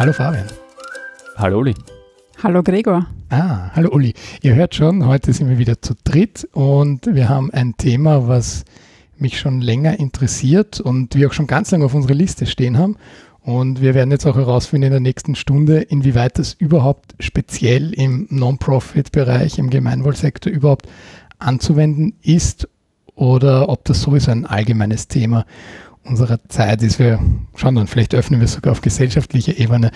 Hallo Fabian. Hallo Uli. Hallo Gregor. Ah, hallo Uli. Ihr hört schon, heute sind wir wieder zu dritt und wir haben ein Thema, was mich schon länger interessiert und wir auch schon ganz lange auf unserer Liste stehen haben. Und wir werden jetzt auch herausfinden in der nächsten Stunde, inwieweit das überhaupt speziell im Non-Profit-Bereich, im Gemeinwohlsektor überhaupt anzuwenden ist oder ob das sowieso ein allgemeines Thema unserer Zeit ist. Wir schauen dann, vielleicht öffnen wir es sogar auf gesellschaftlicher Ebene.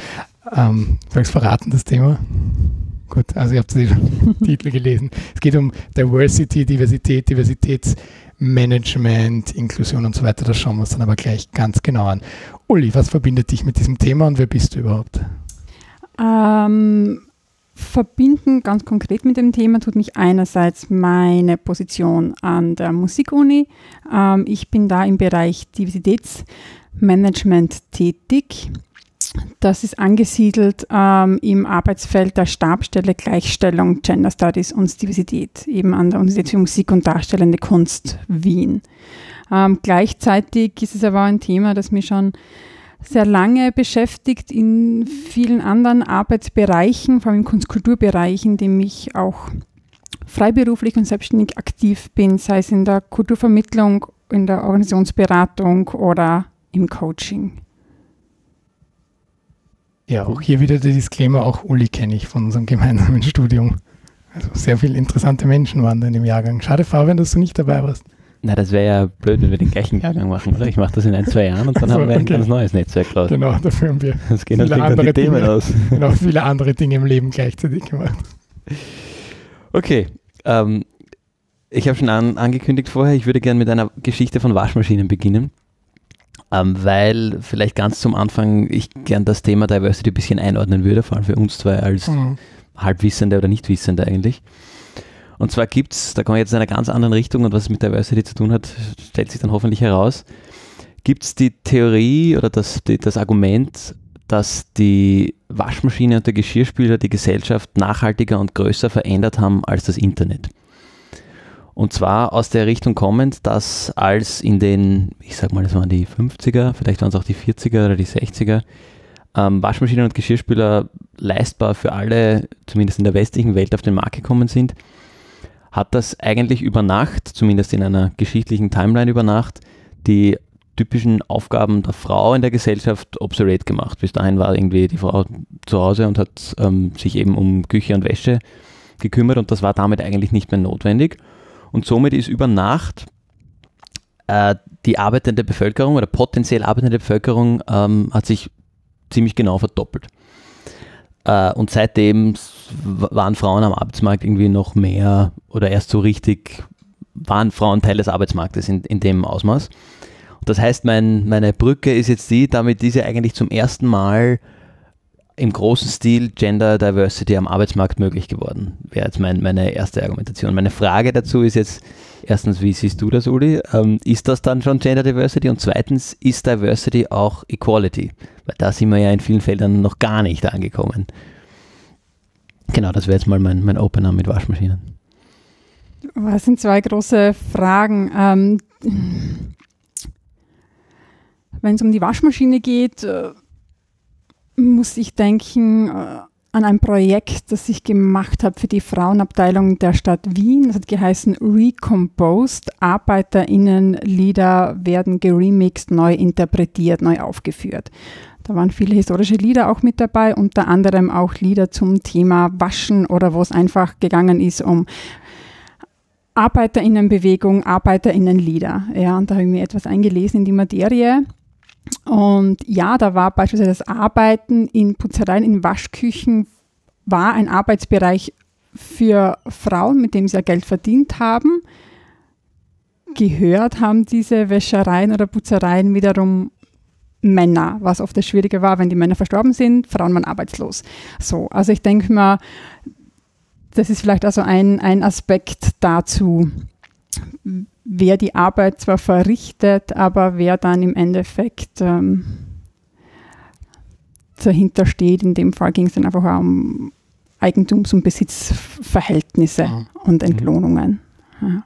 Ähm, soll ich es verraten, das Thema? Gut, also ihr habt den Titel gelesen. Es geht um Diversity, Diversität, Diversitätsmanagement, Inklusion und so weiter. Das schauen wir uns dann aber gleich ganz genau an. Uli, was verbindet dich mit diesem Thema und wer bist du überhaupt? Ähm, verbinden ganz konkret mit dem Thema tut mich einerseits meine Position an der Musikuni. Ähm, ich bin da im Bereich Diversitätsmanagement tätig. Das ist angesiedelt ähm, im Arbeitsfeld der Stabstelle Gleichstellung, Gender Studies und Diversität, eben an der Universität für Musik und Darstellende Kunst Wien. Ähm, gleichzeitig ist es aber ein Thema, das mir schon sehr lange beschäftigt in vielen anderen Arbeitsbereichen, vor allem im Kunstkulturbereich, in dem ich auch freiberuflich und selbstständig aktiv bin, sei es in der Kulturvermittlung, in der Organisationsberatung oder im Coaching. Ja, auch hier wieder der Disclaimer, auch Uli kenne ich von unserem gemeinsamen Studium. Also sehr viele interessante Menschen waren da in dem Jahrgang. Schade, Fabian, dass du nicht dabei warst. Na, das wäre ja blöd, wenn wir den gleichen Jahrgang machen, oder? Ich mache das in ein, zwei Jahren und dann also, haben wir ein ganz neues Netzwerk raus. Genau, dafür haben wir das gehen viele andere Themen Dinge, aus. Genau, viele andere Dinge im Leben gleichzeitig gemacht. Okay, ähm, ich habe schon an, angekündigt vorher, ich würde gerne mit einer Geschichte von Waschmaschinen beginnen, weil vielleicht ganz zum Anfang ich gern das Thema Diversity ein bisschen einordnen würde, vor allem für uns zwei als mhm. Halbwissende oder Nichtwissende eigentlich. Und zwar gibt es, da kommen wir jetzt in einer ganz anderen Richtung und was es mit Diversity zu tun hat, stellt sich dann hoffentlich heraus, gibt es die Theorie oder das, die, das Argument, dass die Waschmaschine und der Geschirrspüler die Gesellschaft nachhaltiger und größer verändert haben als das Internet. Und zwar aus der Richtung kommend, dass als in den, ich sag mal, das waren die 50er, vielleicht waren es auch die 40er oder die 60er, ähm, Waschmaschinen und Geschirrspüler leistbar für alle, zumindest in der westlichen Welt, auf den Markt gekommen sind, hat das eigentlich über Nacht, zumindest in einer geschichtlichen Timeline über Nacht, die typischen Aufgaben der Frau in der Gesellschaft obsolet gemacht. Bis dahin war irgendwie die Frau zu Hause und hat ähm, sich eben um Küche und Wäsche gekümmert und das war damit eigentlich nicht mehr notwendig. Und somit ist über Nacht äh, die arbeitende Bevölkerung oder potenziell arbeitende Bevölkerung ähm, hat sich ziemlich genau verdoppelt. Äh, und seitdem waren Frauen am Arbeitsmarkt irgendwie noch mehr oder erst so richtig waren Frauen Teil des Arbeitsmarktes in, in dem Ausmaß. Und das heißt, mein, meine Brücke ist jetzt die, damit ja eigentlich zum ersten Mal im großen Stil Gender Diversity am Arbeitsmarkt möglich geworden. Wäre jetzt mein, meine erste Argumentation. Meine Frage dazu ist jetzt, erstens, wie siehst du das, Uli? Ähm, ist das dann schon Gender Diversity? Und zweitens, ist Diversity auch Equality? Weil da sind wir ja in vielen Feldern noch gar nicht angekommen. Genau, das wäre jetzt mal mein, mein Opener mit Waschmaschinen. Das sind zwei große Fragen. Ähm, Wenn es um die Waschmaschine geht, äh, muss ich denken äh, an ein Projekt, das ich gemacht habe für die Frauenabteilung der Stadt Wien. Das hat geheißen Recomposed. ArbeiterInnen-Lieder werden geremixed, neu interpretiert, neu aufgeführt. Da waren viele historische Lieder auch mit dabei, unter anderem auch Lieder zum Thema Waschen oder wo es einfach gegangen ist um Arbeiterinnenbewegung, Arbeiterinnenlieder. Ja, und da habe ich mir etwas eingelesen in die Materie. Und ja, da war beispielsweise das Arbeiten in Putzereien, in Waschküchen, war ein Arbeitsbereich für Frauen, mit dem sie ja Geld verdient haben. Gehört haben diese Wäschereien oder Putzereien wiederum Männer, was oft das Schwierige war, wenn die Männer verstorben sind, Frauen waren arbeitslos. So, also ich denke mal, das ist vielleicht also ein, ein Aspekt dazu, wer die Arbeit zwar verrichtet, aber wer dann im Endeffekt ähm, dahinter steht. In dem Fall ging es dann einfach um Eigentums- und Besitzverhältnisse Mhm. und Entlohnungen. Ja.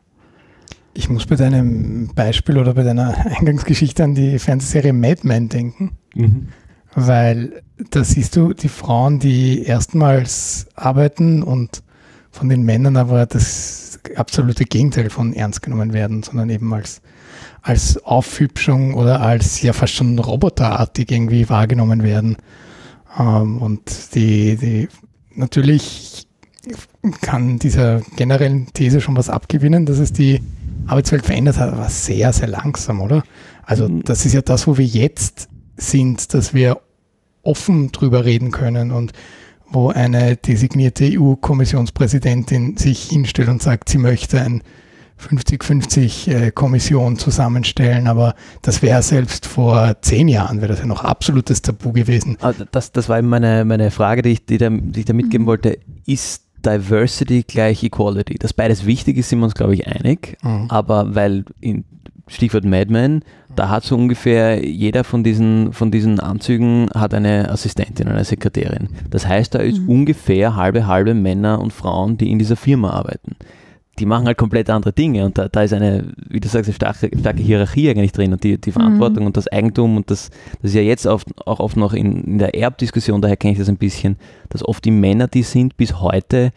Ich muss bei deinem Beispiel oder bei deiner Eingangsgeschichte an die Fernsehserie Mad Men denken, Mhm. weil da siehst du die Frauen, die erstmals arbeiten und von den Männern aber das absolute Gegenteil von ernst genommen werden, sondern eben als, als Aufhübschung oder als ja fast schon roboterartig irgendwie wahrgenommen werden. Ähm, und die, die natürlich kann dieser generellen These schon was abgewinnen, dass es die Arbeitswelt verändert hat, aber sehr, sehr langsam, oder? Also Mhm. das ist ja das, wo wir jetzt sind, dass wir offen drüber reden können und wo eine designierte EU-Kommissionspräsidentin sich hinstellt und sagt, sie möchte ein 50-50-Kommission zusammenstellen, aber das wäre selbst vor zehn Jahren, wäre das ja noch absolutes Tabu gewesen. Ah, Das, das war eben meine, meine Frage, die ich, die, da, die ich da mitgeben Mhm. wollte. Ist Diversity gleich Equality? Dass beides wichtig ist, sind wir uns, glaube ich, einig. Mhm. Aber weil, in, Stichwort Mad Men, da hat so ungefähr jeder von diesen, von diesen Anzügen hat eine Assistentin, eine Sekretärin. Das heißt, da ist Mhm. ungefähr halbe, halbe Männer und Frauen, die in dieser Firma arbeiten. Die machen halt komplett andere Dinge und da, da ist eine, wie du sagst, eine starke, starke Hierarchie eigentlich drin und die, die Verantwortung und das Eigentum und das, das ist ja jetzt oft, auch oft noch in, in der Erbdiskussion, daher kenne ich das ein bisschen, dass oft die Männer die sind bis heute,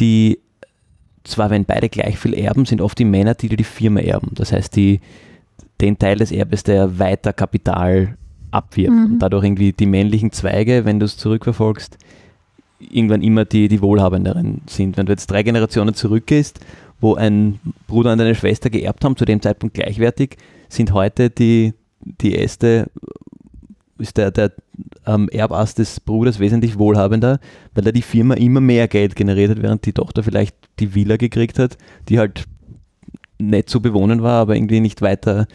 die zwar wenn beide gleich viel erben, sind oft die Männer, die die Firma erben. Das heißt, die den Teil des Erbes, der weiter Kapital abwirft Mhm. und dadurch irgendwie die männlichen Zweige, wenn du es zurückverfolgst, irgendwann immer die, die Wohlhabenderen sind. Wenn du jetzt drei Generationen zurückgehst, wo ein Bruder und eine Schwester geerbt haben, zu dem Zeitpunkt gleichwertig, sind heute die, die Äste, ist der, der ähm, Erbast des Bruders wesentlich wohlhabender, weil er die Firma immer mehr Geld generiert hat, während die Tochter vielleicht die Villa gekriegt hat, die halt nett zu bewohnen war, aber irgendwie nicht weiter,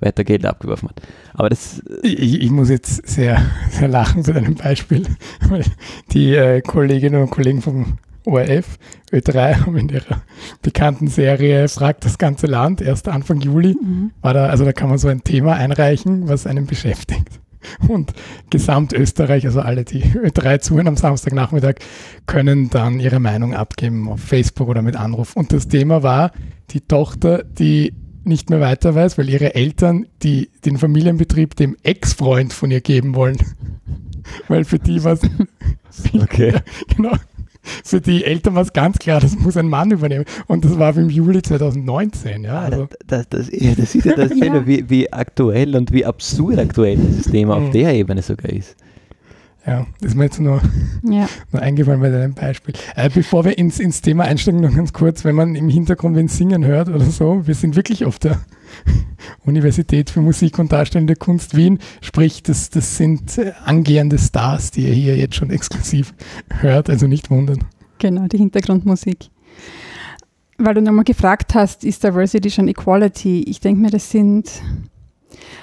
weiter Geld abgeworfen hat. Aber das, Ich, ich muss jetzt sehr, sehr lachen bei deinem Beispiel, weil die äh, Kolleginnen und Kollegen vom ORF, Ö3, haben in ihrer bekannten Serie Fragt das ganze Land, erst Anfang Juli, Mhm. war da, also da kann man so ein Thema einreichen, was einen beschäftigt. Und Gesamtösterreich, also alle, die Ö3 zuhören am Samstagnachmittag, können dann ihre Meinung abgeben auf Facebook oder mit Anruf. Und das Thema war die Tochter, die nicht mehr weiter weiß, weil ihre Eltern die, den Familienbetrieb dem Ex-Freund von ihr geben wollen. weil für die war es okay. genau. Für die Eltern war es ganz klar, das muss ein Mann übernehmen. Und das war im Juli 2019. Ja, Ah, also, das, das, das, das ist ja das Ja. Schöne, wie, wie aktuell und wie absurd aktuell dieses Thema auf Mhm. der Ebene sogar ist. Ja, das ist mir jetzt nur, Ja. nur eingefallen bei deinem Beispiel. Äh, bevor wir ins, ins Thema einsteigen, noch ganz kurz, wenn man im Hintergrund wen singen hört oder so, wir sind wirklich auf der Universität für Musik und Darstellende Kunst Wien, sprich, das, das sind äh, angehende Stars, die ihr hier jetzt schon exklusiv hört, also nicht wundern. Genau, die Hintergrundmusik. Weil du nochmal gefragt hast, ist Diversity schon Equality? Ich denke mir, das sind,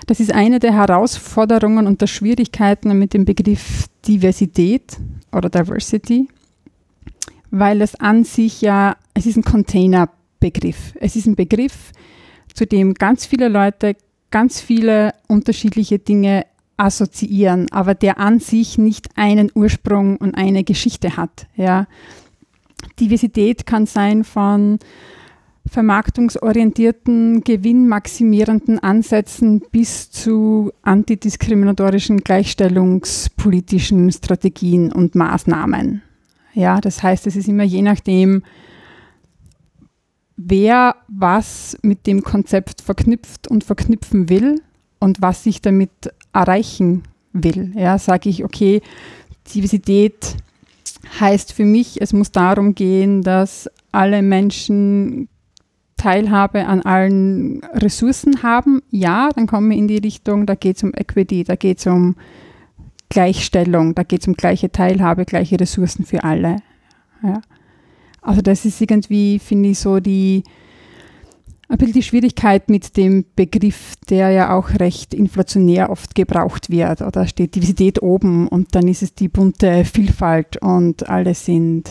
das ist eine der Herausforderungen und der Schwierigkeiten mit dem Begriff Diversität oder Diversity, weil es an sich ja, es ist ein Containerbegriff. Es ist ein Begriff, zu dem ganz viele Leute ganz viele unterschiedliche Dinge assoziieren, aber der an sich nicht einen Ursprung und eine Geschichte hat. Ja. Diversität kann sein von vermarktungsorientierten, gewinnmaximierenden Ansätzen bis zu antidiskriminatorischen gleichstellungspolitischen Strategien und Maßnahmen. Ja, das heißt, es ist immer je nachdem, wer was mit dem Konzept verknüpft und verknüpfen will und was sich damit erreichen will. Ja, sage ich, okay, Diversität heißt für mich, es muss darum gehen, dass alle Menschen Teilhabe an allen Ressourcen haben. Ja, dann kommen wir in die Richtung, da geht es um Equity, da geht es um Gleichstellung, da geht es um gleiche Teilhabe, gleiche Ressourcen für alle. Ja. Also das ist irgendwie, finde ich, so die ein bisschen die Schwierigkeit mit dem Begriff, der ja auch recht inflationär oft gebraucht wird. Oder steht Diversität oben und dann ist es die bunte Vielfalt und alle sind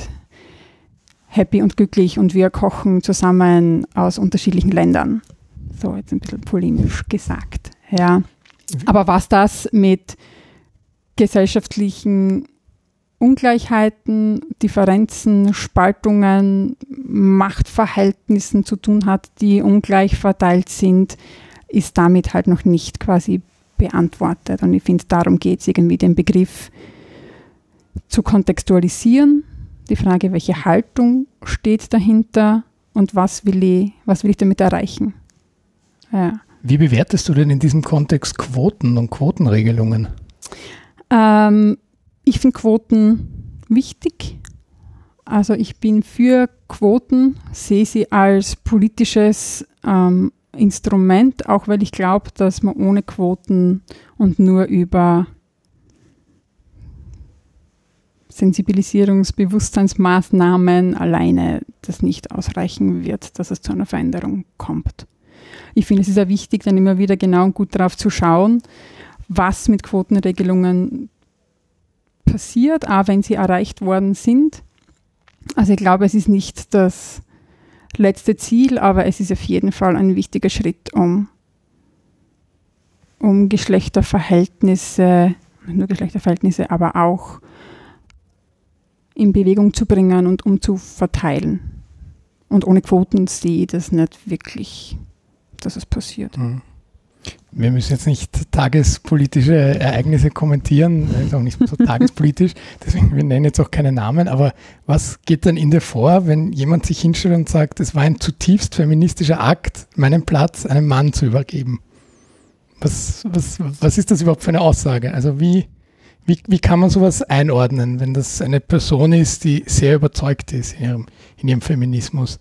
happy und glücklich und wir kochen zusammen aus unterschiedlichen Ländern. So, jetzt ein bisschen polemisch gesagt. Ja. Aber was das mit gesellschaftlichen Ungleichheiten, Differenzen, Spaltungen, Machtverhältnissen zu tun hat, die ungleich verteilt sind, ist damit halt noch nicht quasi beantwortet. Und ich finde, darum geht es irgendwie, den Begriff zu kontextualisieren, die Frage, welche Haltung steht dahinter und was will ich, was will ich damit erreichen. Ja. Wie bewertest du denn in diesem Kontext Quoten und Quotenregelungen? Ähm, ich finde Quoten wichtig. Also ich bin für Quoten, sehe sie als politisches ähm, Instrument, auch weil ich glaube, dass man ohne Quoten und nur über Sensibilisierungsbewusstseinsmaßnahmen alleine das nicht ausreichen wird, dass es zu einer Veränderung kommt. Ich finde, es ist ja wichtig, dann immer wieder genau und gut darauf zu schauen, was mit Quotenregelungen passiert, auch wenn sie erreicht worden sind. Also ich glaube, es ist nicht das letzte Ziel, aber es ist auf jeden Fall ein wichtiger Schritt, um, um Geschlechterverhältnisse, nicht nur Geschlechterverhältnisse, aber auch in Bewegung zu bringen und um zu verteilen. Und ohne Quoten sehe ich das nicht wirklich, dass es passiert. Mhm. Wir müssen jetzt nicht tagespolitische Ereignisse kommentieren, ist auch nicht so tagespolitisch, deswegen wir nennen jetzt auch keine Namen, aber was geht denn in dir vor, wenn jemand sich hinstellt und sagt, es war ein zutiefst feministischer Akt, meinen Platz einem Mann zu übergeben? Was, was, was ist das überhaupt für eine Aussage? Also wie, wie, wie kann man sowas einordnen, wenn das eine Person ist, die sehr überzeugt ist in ihrem, in ihrem Feminismus?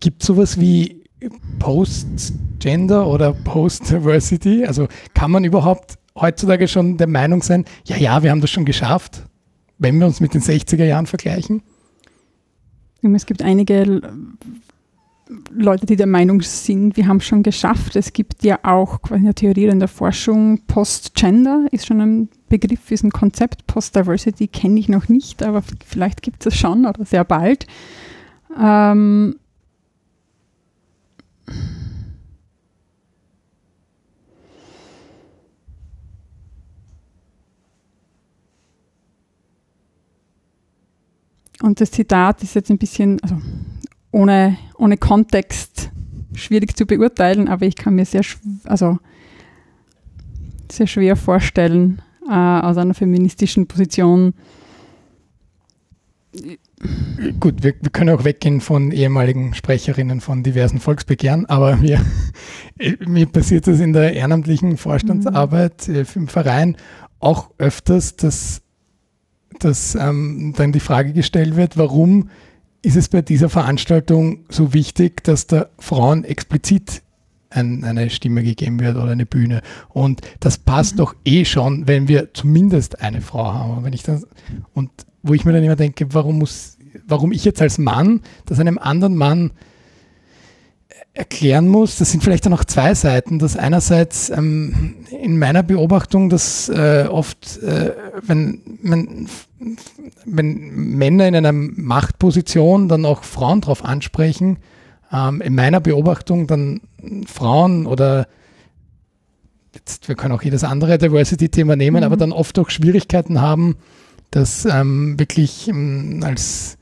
Gibt es sowas wie Post-Gender oder Post-Diversity? Also kann man überhaupt heutzutage schon der Meinung sein, ja, ja, wir haben das schon geschafft, wenn wir uns mit den 60er Jahren vergleichen? Es gibt einige Leute, die der Meinung sind, wir haben es schon geschafft. Es gibt ja auch quasi eine Theorie in der Forschung, Post-Gender ist schon ein Begriff, ist ein Konzept. Post-Diversity kenne ich noch nicht, aber vielleicht gibt es es schon oder sehr bald. Ähm, Und das Zitat ist jetzt ein bisschen, also ohne, ohne Kontext schwierig zu beurteilen, aber ich kann mir sehr, also sehr schwer vorstellen, äh, aus einer feministischen Position. Gut, wir, wir, können auch weggehen von ehemaligen Sprecherinnen von diversen Volksbegehren, aber mir, mir passiert das in der ehrenamtlichen Vorstandsarbeit mhm. im Verein auch öfters, dass, dass ähm, dann die Frage gestellt wird, warum ist es bei dieser Veranstaltung so wichtig, dass der Frauen explizit ein, eine Stimme gegeben wird oder eine Bühne. Und das passt mhm. doch eh schon, wenn wir zumindest eine Frau haben. wenn ich das, und wo ich mir dann immer denke, warum muss, warum ich jetzt als Mann das einem anderen Mann erklären muss, das sind vielleicht dann auch zwei Seiten. Das einerseits ähm, in meiner Beobachtung, dass äh, oft, äh, wenn, wenn, wenn Männer in einer Machtposition dann auch Frauen darauf ansprechen, ähm, in meiner Beobachtung dann Frauen oder jetzt, wir können auch jedes andere Diversity-Thema nehmen, mhm. aber dann oft auch Schwierigkeiten haben, das ähm, wirklich ähm, als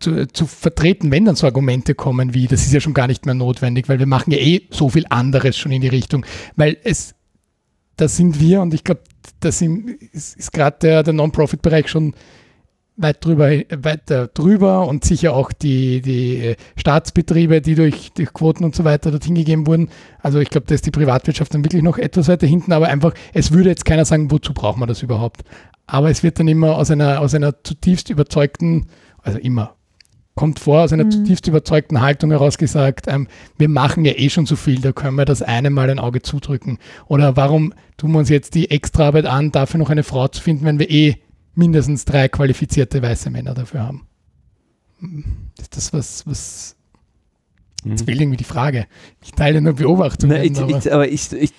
zu, zu, vertreten, wenn dann so Argumente kommen wie, das ist ja schon gar nicht mehr notwendig, weil wir machen ja eh so viel anderes schon in die Richtung. Weil es, da sind wir und ich glaube, da sind, ist, ist gerade der, der Non-Profit-Bereich schon weit drüber, weiter drüber und sicher auch die, die Staatsbetriebe, die durch, durch Quoten und so weiter dorthin gegeben wurden. Also ich glaube, da ist die Privatwirtschaft dann wirklich noch etwas weiter hinten, aber einfach, es würde jetzt keiner sagen, wozu braucht man das überhaupt. Aber es wird dann immer aus einer, aus einer zutiefst überzeugten, also immer kommt vor aus einer mhm. zutiefst überzeugten Haltung heraus gesagt, ähm, wir machen ja eh schon so viel, da können wir das eine Mal ein Auge zudrücken. Oder warum tun wir uns jetzt die Extraarbeit an, dafür noch eine Frau zu finden, wenn wir eh mindestens drei qualifizierte weiße Männer dafür haben? Hm, ist das was, was Jetzt fehlt irgendwie die Frage. Ich teile nur Beobachtungen. Nein, ich, aber, ich, aber ich, ich,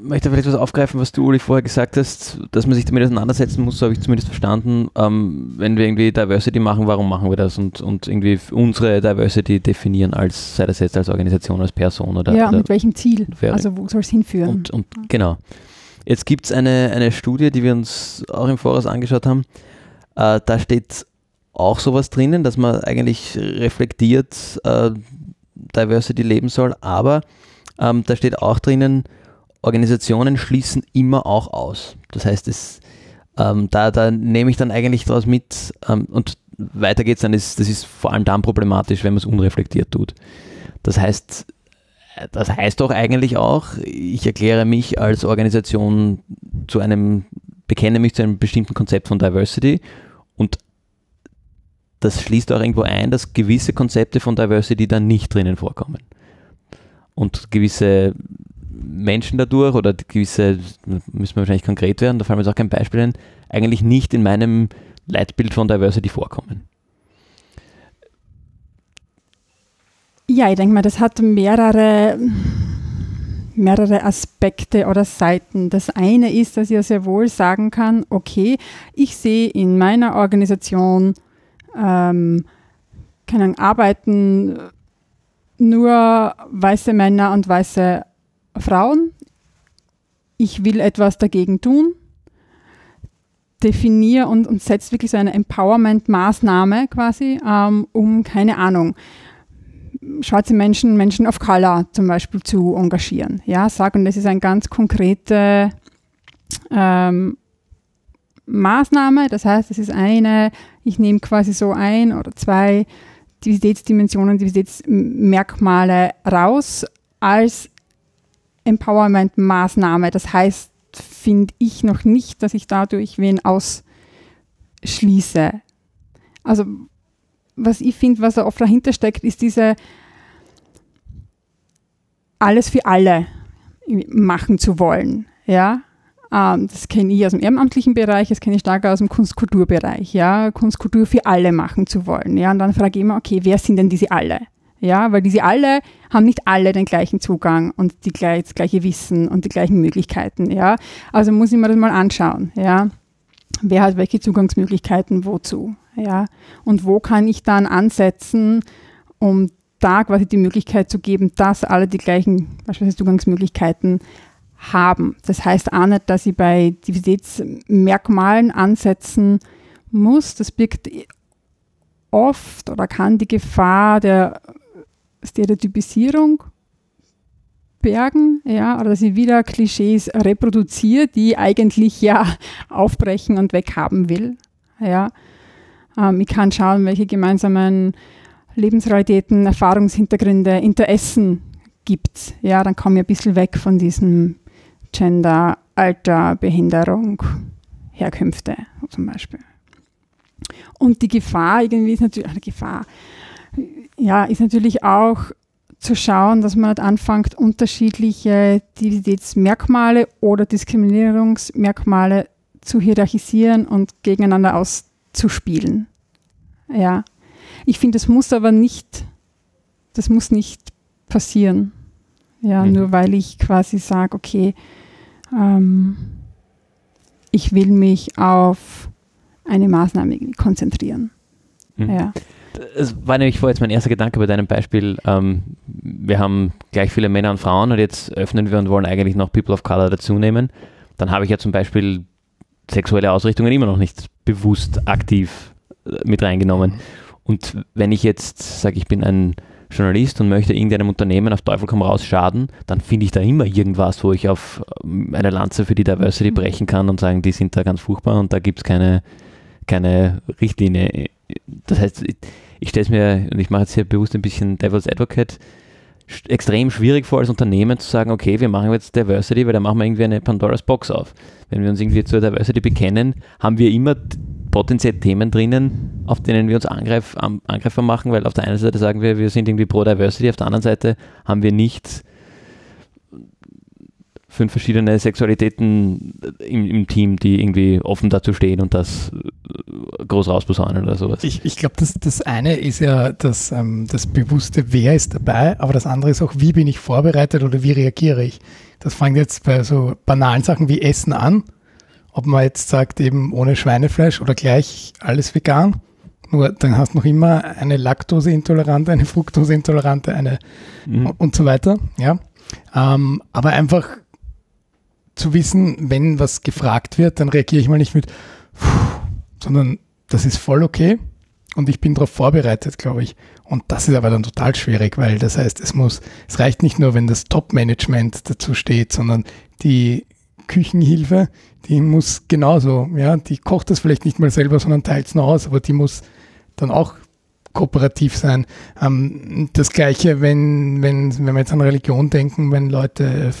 möchte vielleicht was aufgreifen, was du, Uli, vorher gesagt hast, dass man sich damit auseinandersetzen muss, so habe ich zumindest verstanden. Ähm, wenn wir irgendwie Diversity machen, warum machen wir das? Und, und irgendwie unsere Diversity definieren, als sei das jetzt als Organisation, als Person oder. Ja, oder mit welchem Ziel? Also wo soll es hinführen? Und, und genau. Jetzt gibt es eine, eine Studie, die wir uns auch im Voraus angeschaut haben. Äh, da steht auch sowas drinnen, dass man eigentlich reflektiert äh, Diversity leben soll, aber ähm, da steht auch drinnen, Organisationen schließen immer auch aus. Das heißt, es, ähm, da, da nehme ich dann eigentlich daraus mit ähm, und weiter geht's dann, ist, das ist vor allem dann problematisch, wenn man es unreflektiert tut. Das heißt, das heißt doch eigentlich auch, ich erkläre mich als Organisation zu einem, bekenne mich zu einem bestimmten Konzept von Diversity und das schließt auch irgendwo ein, dass gewisse Konzepte von Diversity dann nicht drinnen vorkommen. Und gewisse Menschen dadurch oder gewisse, müssen wir wahrscheinlich konkret werden, da fallen mir jetzt auch kein Beispiel ein, eigentlich nicht in meinem Leitbild von Diversity vorkommen. Ja, ich denke mal, das hat mehrere, mehrere Aspekte oder Seiten. Das eine ist, dass ich ja sehr wohl sagen kann, okay, ich sehe in meiner Organisation, ähm, können arbeiten nur weiße Männer und weiße Frauen. Ich will etwas dagegen tun. Definiere und, und setze wirklich so eine Empowerment-Maßnahme quasi, ähm, um, keine Ahnung, schwarze Menschen, Menschen of Color zum Beispiel zu engagieren. Ja, sagen, das ist eine ganz konkrete ähm, Maßnahme. Das heißt, es ist eine, ich nehme quasi so ein oder zwei Diversitätsdimensionen, Diversitätsmerkmale raus als Empowerment-Maßnahme. Das heißt, finde ich noch nicht, dass ich dadurch wen ausschließe. Also was ich finde, was da oft dahinter steckt, ist diese alles für alle machen zu wollen. Ja, das kenne ich aus dem ehrenamtlichen Bereich, das kenne ich stark aus dem Kunstkulturbereich. Ja, Kunstkultur für alle machen zu wollen. Ja, und dann frage ich immer, okay, wer sind denn diese alle? Ja, weil diese alle haben nicht alle den gleichen Zugang und die gleich, das gleiche Wissen und die gleichen Möglichkeiten. Ja, also muss ich mir das mal anschauen. Ja, wer hat welche Zugangsmöglichkeiten wozu? Ja, und wo kann ich dann ansetzen, um da quasi die Möglichkeit zu geben, dass alle die gleichen beispielsweise Zugangsmöglichkeiten haben. Das heißt auch nicht, dass ich bei Diversitätsmerkmalen ansetzen muss. Das birgt oft oder kann die Gefahr der Stereotypisierung bergen, ja, oder dass ich wieder Klischees reproduziere, die ich eigentlich ja aufbrechen und weghaben will. Ja. Ähm, ich kann schauen, welche gemeinsamen Lebensrealitäten, Erfahrungshintergründe, Interessen gibt. Ja, dann komme ich ein bisschen weg von diesem Gender, Alter, Behinderung, Herkünfte zum Beispiel. Und die Gefahr irgendwie ist natürlich, die Gefahr, ja, ist natürlich auch zu schauen, dass man halt anfängt, unterschiedliche Diversitätsmerkmale oder Diskriminierungsmerkmale zu hierarchisieren und gegeneinander auszuspielen. Ja. Ich finde, das muss aber nicht, das muss nicht passieren. Ja, mhm. nur weil ich quasi sage, okay, ähm, ich will mich auf eine Maßnahme konzentrieren. Mhm. Ja. Es war nämlich vorher jetzt mein erster Gedanke bei deinem Beispiel. Ähm, wir haben gleich viele Männer und Frauen und jetzt öffnen wir und wollen eigentlich noch People of Color dazu nehmen. Dann habe ich ja zum Beispiel sexuelle Ausrichtungen immer noch nicht bewusst aktiv äh, mit reingenommen. Mhm. Und wenn ich jetzt sage, ich bin ein Journalist und möchte irgendeinem Unternehmen auf Teufel komm raus schaden, dann finde ich da immer irgendwas, wo ich auf ähm, eine Lanze für die Diversity mhm. brechen kann und sagen, die sind da ganz furchtbar und da gibt es keine, keine Richtlinie. Das heißt, ich stelle es mir, und ich mache jetzt hier bewusst ein bisschen Devil's Advocate, extrem schwierig vor als Unternehmen zu sagen, okay, wir machen jetzt Diversity, weil da machen wir irgendwie eine Pandoras Box auf. Wenn wir uns irgendwie zur Diversity bekennen, haben wir immer potenziell Themen drinnen, auf denen wir uns Angreif, Angreifer machen, weil auf der einen Seite sagen wir, wir sind irgendwie pro Diversity, auf der anderen Seite haben wir nicht fünf verschiedene Sexualitäten im, im, Team, die irgendwie offen dazu stehen und das groß rausposaunen oder sowas. Ich, ich glaube, das, das eine ist ja das, ähm, das bewusste, wer ist dabei, aber das andere ist auch, wie bin ich vorbereitet oder wie reagiere ich. Das fängt jetzt bei so banalen Sachen wie Essen an ob man jetzt sagt, eben ohne Schweinefleisch oder gleich alles vegan. Nur dann hast du noch immer eine Laktoseintolerante, eine Fructoseintolerante, eine mhm. und so weiter. Ja. Ähm, aber einfach zu wissen, wenn was gefragt wird, dann reagiere ich mal nicht mit, sondern das ist voll okay und ich bin darauf vorbereitet, glaube ich. Und das ist aber dann total schwierig, weil das heißt, es muss, es reicht nicht nur, wenn das Top-Management dazu steht, sondern die Küchenhilfe, die muss genauso, ja, die kocht das vielleicht nicht mal selber, sondern teilt es noch aus, aber die muss dann auch kooperativ sein. Ähm, das gleiche, wenn, wenn, wenn wir jetzt an Religion denken, wenn Leute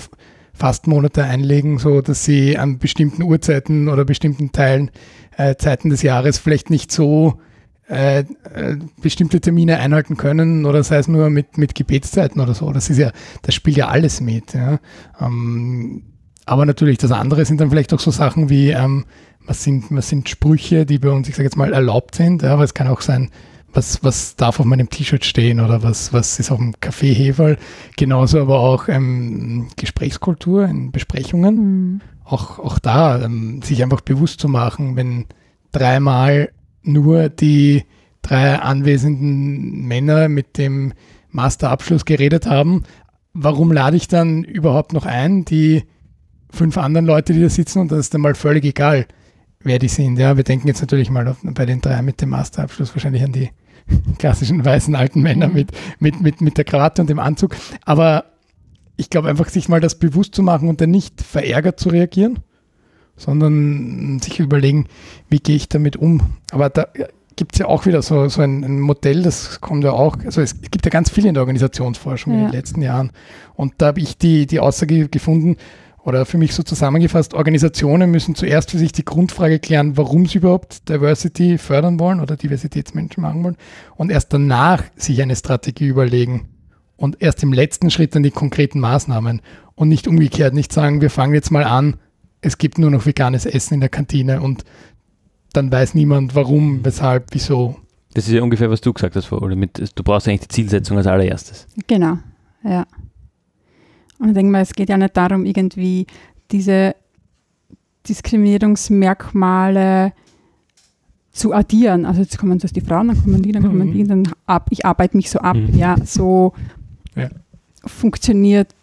Fastmonate einlegen, so dass sie an bestimmten Uhrzeiten oder bestimmten Teilen, äh, Zeiten des Jahres vielleicht nicht so äh, äh, bestimmte Termine einhalten können oder sei es nur mit, mit Gebetszeiten oder so. Das ist ja, das spielt ja alles mit. Ja. Ähm, aber natürlich, das andere sind dann vielleicht auch so Sachen wie, ähm, was sind, was sind Sprüche, die bei uns, ich sage jetzt mal, erlaubt sind, ja, aber es kann auch sein, was, was darf auf meinem T-Shirt stehen oder was, was ist auf dem Kaffeeheferl. Genauso aber auch ähm, Gesprächskultur in Besprechungen. Mhm. Auch, auch da ähm, sich einfach bewusst zu machen, wenn dreimal nur die drei anwesenden Männer mit dem Masterabschluss geredet haben, warum lade ich dann überhaupt noch ein, die fünf anderen Leute, die da sitzen und das ist dann mal völlig egal, wer die sind. Ja, wir denken jetzt natürlich mal auf, bei den drei mit dem Masterabschluss wahrscheinlich an die klassischen weißen alten Männer mit, mit, mit, mit der Krawatte und dem Anzug. Aber ich glaube einfach, sich mal das bewusst zu machen und dann nicht verärgert zu reagieren, sondern sich überlegen, wie gehe ich damit um. Aber da gibt es ja auch wieder so, so ein, ein, Modell, das kommt ja auch, also es gibt ja ganz viel in der Organisationsforschung ja. in den letzten Jahren. Und da habe ich die, die Aussage gefunden, oder für mich so zusammengefasst, Organisationen müssen zuerst für sich die Grundfrage klären, warum sie überhaupt Diversity fördern wollen oder Diversitätsmenschen machen wollen und erst danach sich eine Strategie überlegen und erst im letzten Schritt dann die konkreten Maßnahmen und nicht umgekehrt, nicht sagen, wir fangen jetzt mal an, es gibt nur noch veganes Essen in der Kantine und dann weiß niemand warum, weshalb, wieso. Das ist ja ungefähr, was du gesagt hast, oder mit, du brauchst eigentlich die Zielsetzung als allererstes. Genau, ja. Und ich denke mal, es geht ja nicht darum, irgendwie diese Diskriminierungsmerkmale zu addieren. Also jetzt kommen zuerst die Frauen, dann kommen die, dann kommen mhm. die, dann ab, ich arbeite mich so ab. Mhm. Ja, so ja. funktioniert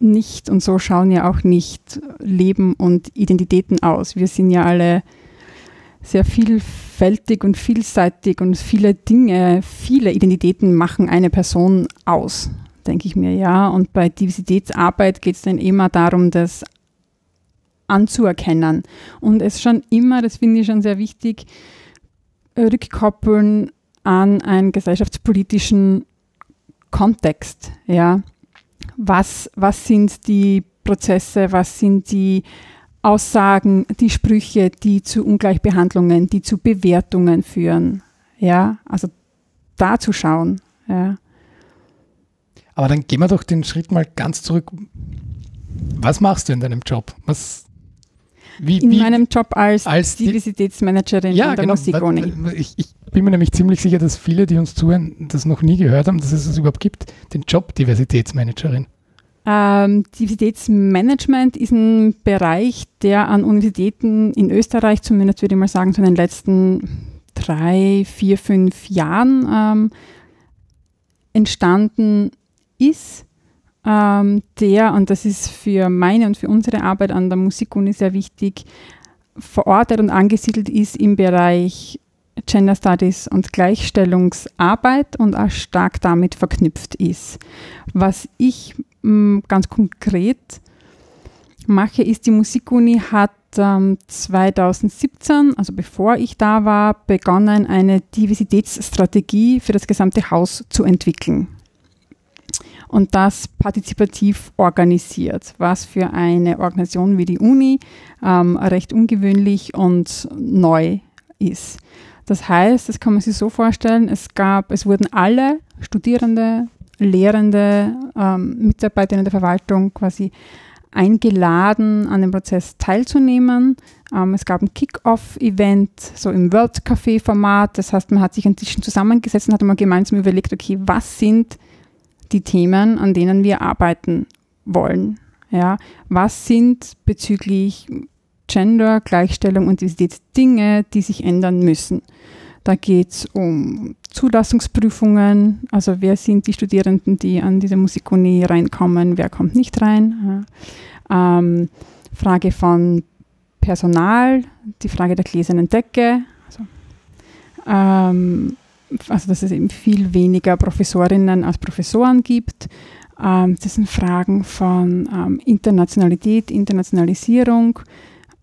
nicht und so schauen ja auch nicht Leben und Identitäten aus. Wir sind ja alle sehr vielfältig und vielseitig und viele Dinge, viele Identitäten machen eine Person aus denke ich mir, ja. Und bei Diversitätsarbeit geht es dann immer darum, das anzuerkennen. Und es schon immer, das finde ich schon sehr wichtig, rückkoppeln an einen gesellschaftspolitischen Kontext. Ja. Was, was sind die Prozesse, was sind die Aussagen, die Sprüche, die zu Ungleichbehandlungen, die zu Bewertungen führen. Ja, also da zu schauen. Ja. Aber dann gehen wir doch den Schritt mal ganz zurück. Was machst du in deinem Job? Was, wie, in wie, meinem Job als, als Diversitätsmanagerin ja, der genau, Musikuni. Ich, ich, bin mir nämlich ziemlich sicher, dass viele, die uns zuhören, das noch nie gehört haben, dass es das überhaupt gibt, den Job Diversitätsmanagerin. Ähm, Diversitätsmanagement ist ein Bereich, der an Universitäten in Österreich, zumindest würde ich mal sagen, so in den letzten drei, vier, fünf Jahren ähm, entstanden ist, ähm, der, und das ist für meine und für unsere Arbeit an der Musikuni sehr wichtig, verortet und angesiedelt ist im Bereich Gender Studies und Gleichstellungsarbeit und auch stark damit verknüpft ist. Was ich mh, mm, ganz konkret mache, ist, die Musikuni hat ähm, 2017, also bevor ich da war, begonnen, eine Diversitätsstrategie für das gesamte Haus zu entwickeln und das partizipativ organisiert, was für eine Organisation wie die Uni ähm, recht ungewöhnlich und neu ist. Das heißt, das kann man sich so vorstellen, es gab, es wurden alle Studierende, Lehrende, ähm, Mitarbeiter in der Verwaltung quasi eingeladen, an dem Prozess teilzunehmen. Ähm, es gab ein Kick-Off-Event, so im World Café-Format. Das heißt, man hat sich an Tischen zusammengesetzt und hat mal gemeinsam überlegt, okay, was sind die Themen, an denen wir arbeiten wollen. Ja, was sind bezüglich Gender, Gleichstellung und Diversität Dinge, die sich ändern müssen? Da geht es um Zulassungsprüfungen, also wer sind die Studierenden, die an diese Musikuni reinkommen, wer kommt nicht rein. Ja. Ähm, Frage von Personal, die Frage der gläsernen Decke, also, ähm, also dass es eben viel weniger Professorinnen als Professoren gibt. Ähm, das sind Fragen von ähm, Internationalität, Internationalisierung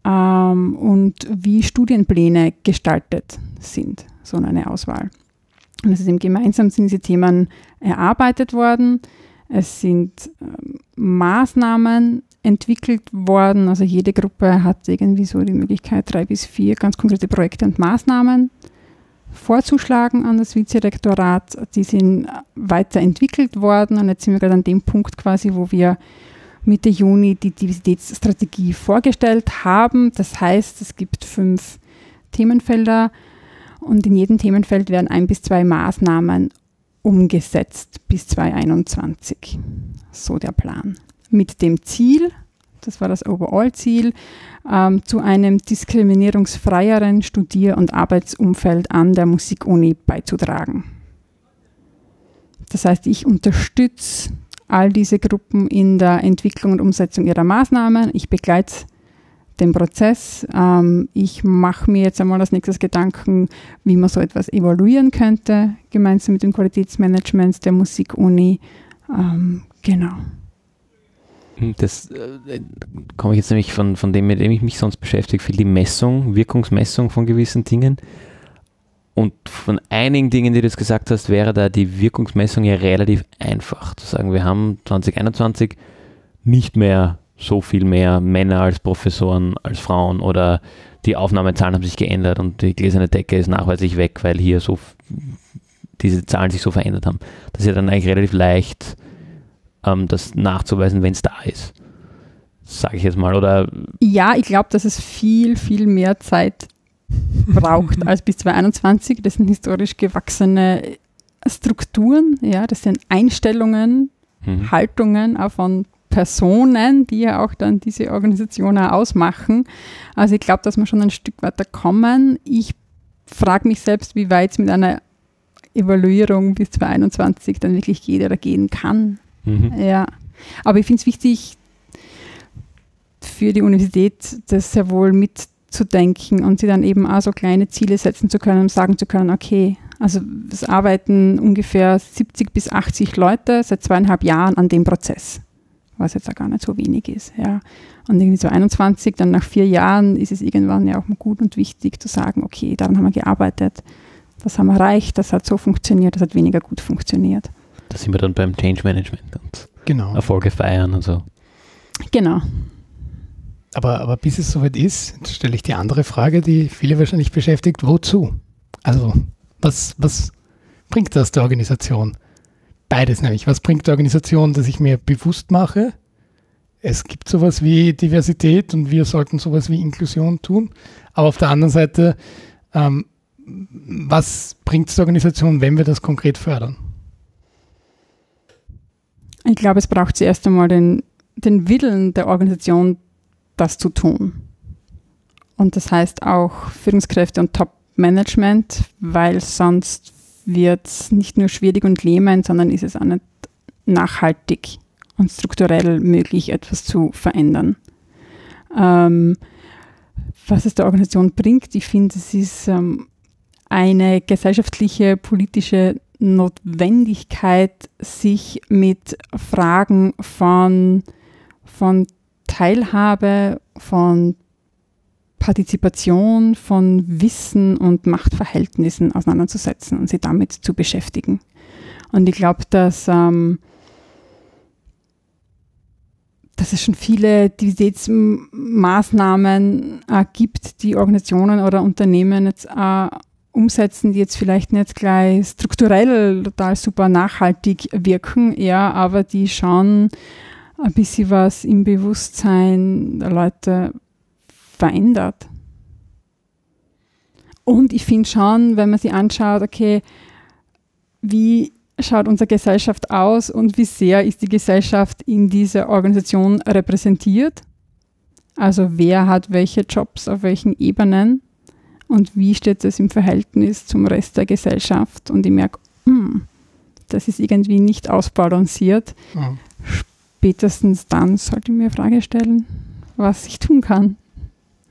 ähm, und wie Studienpläne gestaltet sind, so eine Auswahl. Und es ist eben gemeinsam sind diese Themen erarbeitet worden. Es sind ähm, Maßnahmen entwickelt worden. Also jede Gruppe hat irgendwie so die Möglichkeit, drei bis vier ganz konkrete Projekte und Maßnahmen vorzuschlagen an das Vizerektorat. Die sind weiterentwickelt worden und jetzt sind wir gerade an dem Punkt quasi, wo wir Mitte Juni die Diversitätsstrategie vorgestellt haben. Das heißt, es gibt fünf Themenfelder und in jedem Themenfeld werden ein bis zwei Maßnahmen umgesetzt bis 2021. So der Plan mit dem Ziel, das war das Overall-Ziel, ähm, zu einem diskriminierungsfreieren Studier- und Arbeitsumfeld an der Musikuni beizutragen. Das heißt, ich unterstütze all diese Gruppen in der Entwicklung und Umsetzung ihrer Maßnahmen. Ich begleite den Prozess. Ähm, ich mache mir jetzt einmal als nächstes Gedanken, wie man so etwas evaluieren könnte, gemeinsam mit dem Qualitätsmanagement der Musikuni. Ähm, genau. Das äh, komme ich jetzt nämlich von, von dem, mit dem ich mich sonst beschäftige, viel die Messung, Wirkungsmessung von gewissen Dingen. Und von einigen Dingen, die du jetzt gesagt hast, wäre da die Wirkungsmessung ja relativ einfach. Zu sagen, wir haben 2021 nicht mehr so viel mehr Männer als Professoren als Frauen oder die Aufnahmezahlen haben sich geändert und die gläserne Decke ist nachweislich weg, weil hier so diese Zahlen sich so verändert haben. Das ist ja dann eigentlich relativ leicht ähm, das nachzuweisen, wenn es da ist. Sage ich jetzt mal. Oder ja, ich glaube, dass es viel, viel mehr Zeit braucht als bis 2021. Das sind historisch gewachsene Strukturen, ja, das sind Einstellungen, mhm. Haltungen auch von Personen, die ja auch dann diese Organisation auch ausmachen. Also ich glaube, dass wir schon ein Stück weiter kommen. Ich frage mich selbst, wie weit es mit einer Evaluierung bis 2021 dann wirklich geht oder gehen kann. Mhm. Ja. Aber ich finde es wichtig für die Universität, das sehr wohl mitzudenken und sie dann eben auch so kleine Ziele setzen zu können und sagen zu können, okay, also es arbeiten ungefähr 70 bis 80 Leute seit zweieinhalb Jahren an dem Prozess, was jetzt auch gar nicht so wenig ist. Ja. Und irgendwie so 21, dann nach vier Jahren ist es irgendwann ja auch mal gut und wichtig zu sagen, okay, daran haben wir gearbeitet, das haben wir erreicht, das hat so funktioniert, das hat weniger gut funktioniert. Da sind wir dann beim Change Management und genau. Erfolge feiern und so. Genau. Aber, aber bis es soweit ist, stelle ich die andere Frage, die viele wahrscheinlich beschäftigt. Wozu? Also, was, was bringt das der Organisation? Beides nämlich. Was bringt der Organisation, dass ich mir bewusst mache, es gibt sowas wie Diversität und wir sollten sowas wie Inklusion tun. Aber auf der anderen Seite, ähm, was bringt es der Organisation, wenn wir das konkret fördern? Ich glaube, es braucht zuerst einmal den, den Willen der Organisation, das zu tun. Und das heißt auch Führungskräfte und Top-Management, weil sonst wird es nicht nur schwierig und lähmend, sondern ist es auch nicht nachhaltig und strukturell möglich, etwas zu verändern. Ähm, was es der Organisation bringt, ich finde, es ist ähm, eine gesellschaftliche, politische Notwendigkeit, sich mit Fragen von, von Teilhabe, von Partizipation, von Wissen und Machtverhältnissen auseinanderzusetzen und sich damit zu beschäftigen. Und ich glaube, dass, ähm, dass es schon viele Diversitätsmaßnahmen äh, gibt, die Organisationen oder Unternehmen jetzt äh, umsetzen, die jetzt vielleicht nicht gleich strukturell total super nachhaltig wirken, ja, aber die schon ein bisschen was im Bewusstsein der Leute verändert. Und ich finde schon, wenn man sich anschaut, okay, wie schaut unsere Gesellschaft aus und wie sehr ist die Gesellschaft in dieser Organisation repräsentiert? Also wer hat welche Jobs auf welchen Ebenen? Und wie steht das im Verhältnis zum Rest der Gesellschaft. Und ich merke, hm, das ist irgendwie nicht ausbalanciert. Mhm. Spätestens dann sollte ich mir eine Frage stellen, was ich tun kann.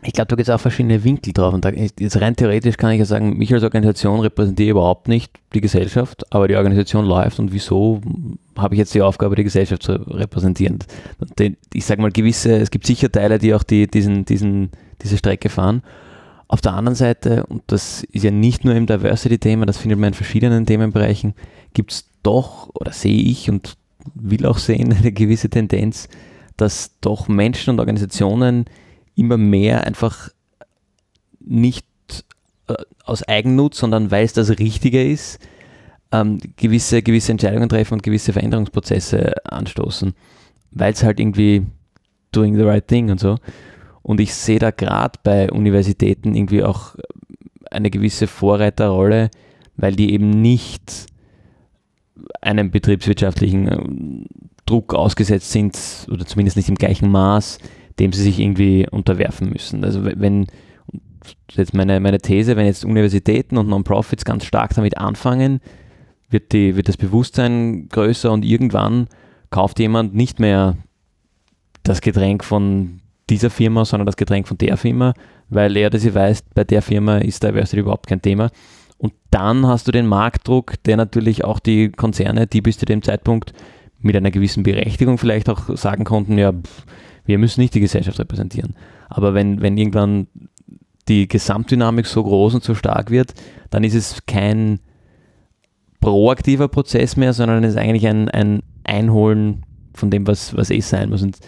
Ich glaube, da gibt es auch verschiedene Winkel drauf. Und da, jetzt rein theoretisch kann ich ja sagen, mich als Organisation repräsentiere überhaupt nicht die Gesellschaft, aber die Organisation läuft und wieso habe ich jetzt die Aufgabe, die Gesellschaft zu repräsentieren? Ich sage mal, gewisse, es gibt sicher Teile, die auch die, diesen, diesen, diese Strecke fahren. Auf der anderen Seite, und das ist ja nicht nur im Diversity-Thema, das findet man in verschiedenen Themenbereichen, gibt es doch, oder sehe ich und will auch sehen, eine gewisse Tendenz, dass doch Menschen und Organisationen immer mehr einfach nicht äh, aus Eigennutz, sondern weil es das Richtige ist, ähm, gewisse, gewisse Entscheidungen treffen und gewisse Veränderungsprozesse anstoßen, weil es halt irgendwie doing the right thing und so. Und ich sehe da gerade bei Universitäten irgendwie auch eine gewisse Vorreiterrolle, weil die eben nicht einem betriebswirtschaftlichen äh, Druck ausgesetzt sind oder zumindest nicht im gleichen Maß, dem sie sich irgendwie unterwerfen müssen. Also wenn, jetzt meine, meine These, wenn jetzt Universitäten und Non-Profits ganz stark damit anfangen, wird, die, wird das Bewusstsein größer und irgendwann kauft jemand nicht mehr das Getränk von dieser Firma, sondern das Getränk von der Firma, weil er oder sie weiß, bei der Firma ist Diversity überhaupt kein Thema. Und dann hast du den Marktdruck, der natürlich auch die Konzerne, die bis zu dem Zeitpunkt mit einer gewissen Berechtigung vielleicht auch sagen konnten, ja, wir müssen nicht die Gesellschaft repräsentieren. Aber wenn, wenn irgendwann die Gesamtdynamik so groß und so stark wird, dann ist es kein proaktiver Prozess mehr, sondern es ist eigentlich ein, ein Einholen von dem, was, was eh sein muss. Und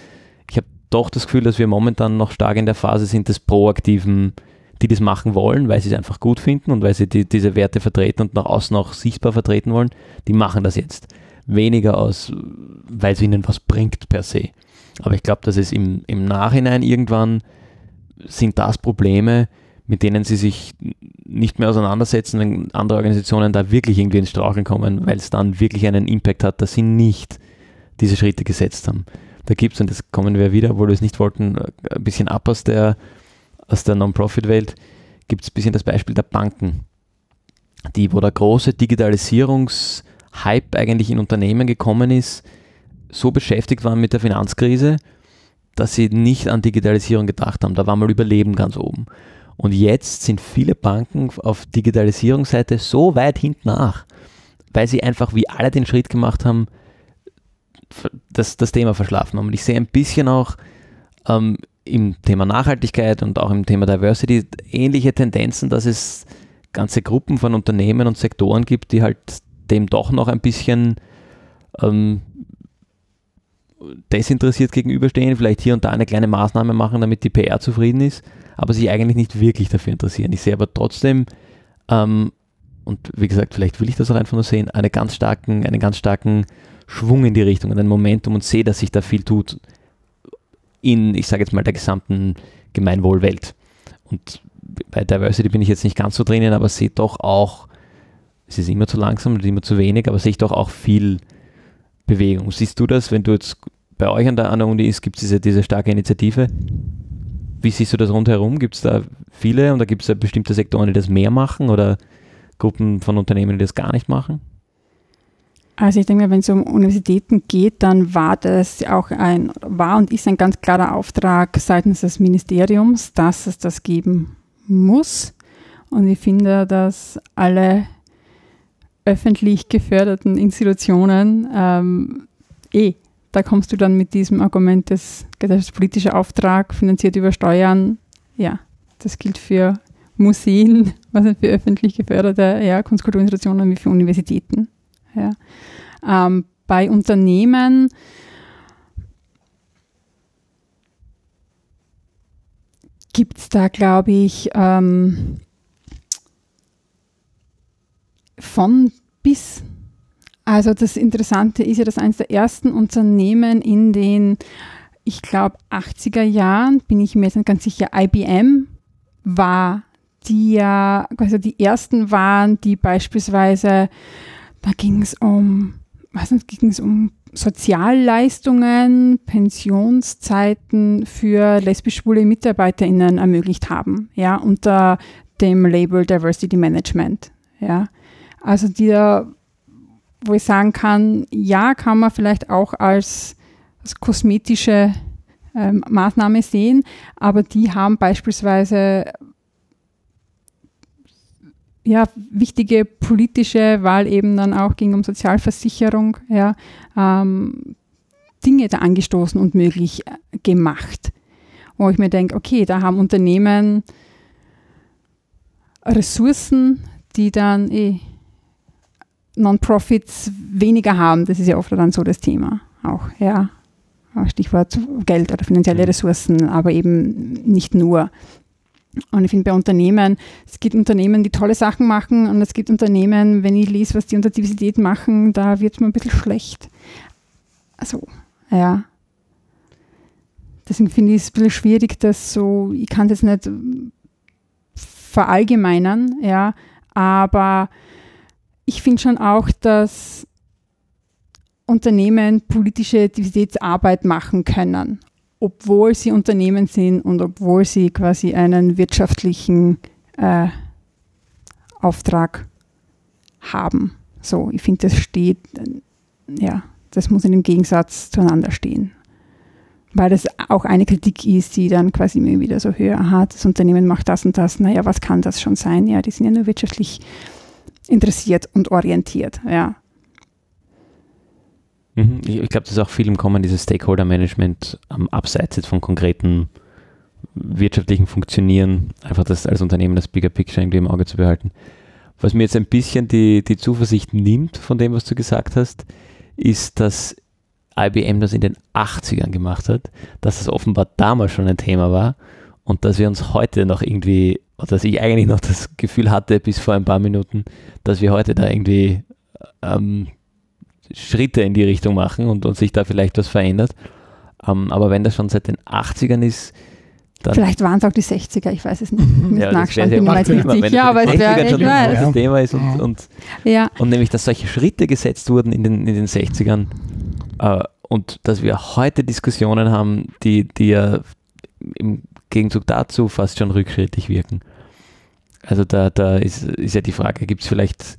doch das Gefühl, dass wir momentan noch stark in der Phase sind des Proaktiven, die das machen wollen, weil sie es einfach gut finden und weil sie die, diese Werte vertreten und nach außen auch sichtbar vertreten wollen, die machen das jetzt. Weniger aus, weil es ihnen was bringt per se. Aber ich glaube, dass es im, im Nachhinein irgendwann sind das Probleme, mit denen sie sich nicht mehr auseinandersetzen, wenn andere Organisationen da wirklich irgendwie ins Straucheln kommen, weil es dann wirklich einen Impact hat, dass sie nicht diese Schritte gesetzt haben. Da gibt es, und das kommen wir wieder, obwohl wir es nicht wollten, ein bisschen ab aus der, aus der Non-Profit-Welt, gibt es ein bisschen das Beispiel der Banken, die, wo der große Digitalisierungshype eigentlich in Unternehmen gekommen ist, so beschäftigt waren mit der Finanzkrise, dass sie nicht an Digitalisierung gedacht haben. Da war mal Überleben ganz oben. Und jetzt sind viele Banken auf Digitalisierungsseite so weit hinten nach, weil sie einfach wie alle den Schritt gemacht haben, das, das Thema verschlafen haben. Und ich sehe ein bisschen auch ähm, im Thema Nachhaltigkeit und auch im Thema Diversity ähnliche Tendenzen, dass es ganze Gruppen von Unternehmen und Sektoren gibt, die halt dem doch noch ein bisschen ähm, desinteressiert gegenüberstehen, vielleicht hier und da eine kleine Maßnahme machen, damit die PR zufrieden ist, aber sich eigentlich nicht wirklich dafür interessieren. Ich sehe aber trotzdem, ähm, und wie gesagt, vielleicht will ich das auch einfach nur sehen, eine ganz starken, einen ganz starken Schwung in die Richtung, ein Momentum und sehe, dass sich da viel tut in, ich sage jetzt mal, der gesamten Gemeinwohlwelt. Und bei Diversity bin ich jetzt nicht ganz so drinnen, aber sehe doch auch, es ist immer zu langsam und immer zu wenig, aber sehe ich doch auch viel Bewegung. Siehst du das, wenn du jetzt bei euch an der, an der Uni ist, gibt es diese, diese starke Initiative? Wie siehst du das rundherum? Gibt es da viele und da gibt es da bestimmte Sektoren, die das mehr machen oder Gruppen von Unternehmen, die das gar nicht machen? Also ich denke, wenn es um Universitäten geht, dann war das auch ein, war und ist ein ganz klarer Auftrag seitens des Ministeriums, dass es das geben muss. Und ich finde, dass alle öffentlich geförderten Institutionen, ähm, eh, da kommst du dann mit diesem Argument des gesellschaftspolitischer Auftrag, finanziert über Steuern, ja, das gilt für Museen, was für öffentlich geförderte ja, Kunstkulturinstitutionen wie für Universitäten. Ja. Ähm, bei Unternehmen gibt es da, glaube ich, ähm, von bis. Also das Interessante ist ja, dass eines der ersten Unternehmen in den, ich glaube, 80er Jahren, bin ich mir jetzt nicht ganz sicher, IBM war, die ja, also die ersten waren, die beispielsweise, da ging es um, was ging es um Sozialleistungen, Pensionszeiten für lesbisch-schwule MitarbeiterInnen ermöglicht haben, ja, unter dem Label Diversity Management, ja. Also die, wo ich sagen kann, ja, kann man vielleicht auch als, als kosmetische ähm, Maßnahme sehen, aber die haben beispielsweise ja, wichtige politische, weil eben dann auch ging um Sozialversicherung, ja, ähm, Dinge da angestoßen und möglich äh, gemacht. Wo ich mir denke, okay, da haben Unternehmen Ressourcen, die dann eh Non-Profits weniger haben. Das ist ja oft dann so das Thema auch, ja. Stichwort Geld oder finanzielle mhm. Ressourcen, aber eben nicht nur. Und ich finde bei Unternehmen, es gibt Unternehmen, die tolle Sachen machen und es gibt Unternehmen, wenn ich lese, was die unter Diversität machen, da wird es mir ein bisschen schlecht. Also, ja. Deswegen finde ich es ein bisschen schwierig, dass so, ich kann jetzt nicht verallgemeinern, ja, aber ich finde schon auch, dass Unternehmen politische Diversitätsarbeit machen können obwohl sie Unternehmen sind und obwohl sie quasi einen wirtschaftlichen äh, Auftrag haben. So, ich finde, das steht, ja, das muss in dem Gegensatz zueinander stehen. Weil das auch eine Kritik ist, die dann quasi immer wieder so höher, aha, das Unternehmen macht das und das, naja, was kann das schon sein? Ja, die sind ja nur wirtschaftlich interessiert und orientiert, ja. Mhm. Ich, ich glaube, das ist auch viel im Kommen, dieses Stakeholder-Management am Abseits von konkreten wirtschaftlichen Funktionieren, einfach das als Unternehmen das Bigger Picture irgendwie im Auge zu behalten. Was mir jetzt ein bisschen die, die Zuversicht nimmt von dem, was du gesagt hast, ist, dass IBM das in den 80ern gemacht hat, dass es offenbar damals schon ein Thema war und dass wir uns heute noch irgendwie, oder dass ich eigentlich noch das Gefühl hatte bis vor ein paar Minuten, dass wir heute da irgendwie ähm, Schritte in die Richtung machen und, und sich da vielleicht was verändert. Ähm, aber wenn das schon seit den 80ern ist, dann Vielleicht waren es auch die 60er, ich weiß es nicht. Ich ja, nachschauen, bin mir nicht sicher, aber es wäre schon ja. das Thema ist und, und, ja. und nämlich, dass solche Schritte gesetzt wurden in den, in den 60ern äh, und dass wir heute Diskussionen haben, die, die ja im Gegenzug dazu fast schon rückschrittlich wirken. Also da, da ist, ist ja die Frage, gibt es vielleicht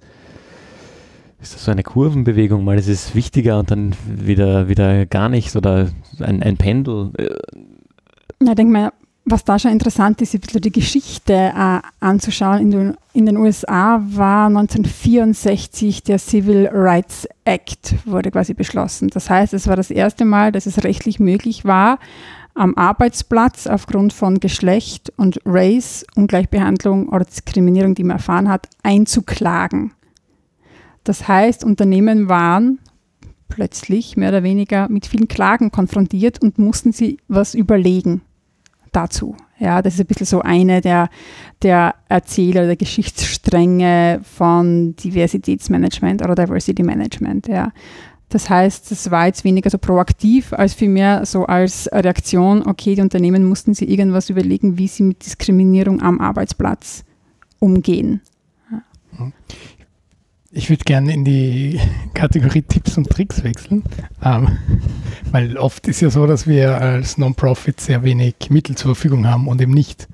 ist das so eine Kurvenbewegung, mal ist es wichtiger und dann wieder, wieder gar nichts oder ein, ein Pendel? Ja, ich denke mal, was da schon interessant ist, bisschen die Geschichte äh, anzuschauen. In den, in den USA war 1964 der Civil Rights Act, wurde quasi beschlossen. Das heißt, es war das erste Mal, dass es rechtlich möglich war, am Arbeitsplatz aufgrund von Geschlecht und Race, Ungleichbehandlung oder Diskriminierung, die man erfahren hat, einzuklagen. Das heißt, Unternehmen waren plötzlich mehr oder weniger mit vielen Klagen konfrontiert und mussten sie was überlegen dazu. Ja, das ist ein bisschen so eine der, der Erzähler der Geschichtsstränge von Diversitätsmanagement oder Diversity Management. Ja. Das heißt, es war jetzt weniger so proaktiv, als vielmehr so als Reaktion, okay, die Unternehmen mussten sich irgendwas überlegen, wie sie mit Diskriminierung am Arbeitsplatz umgehen. Ich würde gerne in die Kategorie Tipps und Tricks wechseln, ähm, weil oft ist ja so, dass wir als Non-Profit sehr wenig Mittel zur Verfügung haben und eben nicht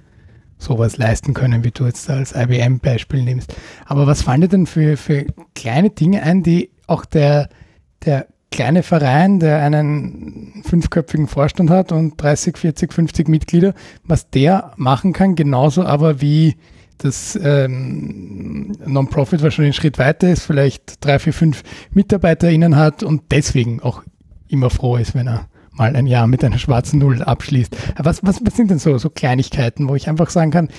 sowas leisten können, wie du jetzt als IBM-Beispiel nimmst. Aber was fallen dir denn für, für kleine Dinge ein, die auch der, der kleine Verein, der einen fünfköpfigen Vorstand hat und 30, 40, 50 Mitglieder, was der machen kann, genauso aber wie das ähm, Non-Profit wahrscheinlich einen Schritt weiter ist, vielleicht drei, vier, fünf MitarbeiterInnen hat und deswegen auch immer froh ist, wenn er mal ein Jahr mit einer schwarzen Null abschließt. Was, was, was sind denn so, so Kleinigkeiten, wo ich einfach sagen kann,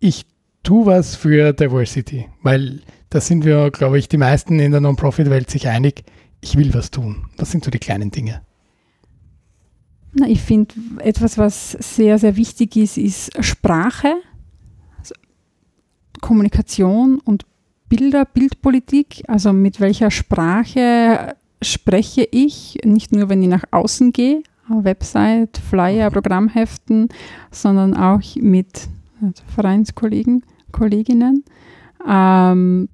ich tue was für Diversity, weil da sind wir, glaube ich, die meisten in der Non-Profit-Welt sich einig, ich will was tun. Was sind so die kleinen Dinge? Na, ich finde, etwas, was sehr, sehr wichtig ist, ist Sprache. Kommunikation und Bilder, Bildpolitik, also mit welcher Sprache spreche ich, nicht nur wenn ich nach außen gehe, Website, Flyer, mhm. Programmheften, sondern auch mit also Vereinskollegen, Kolleginnen. Ähm,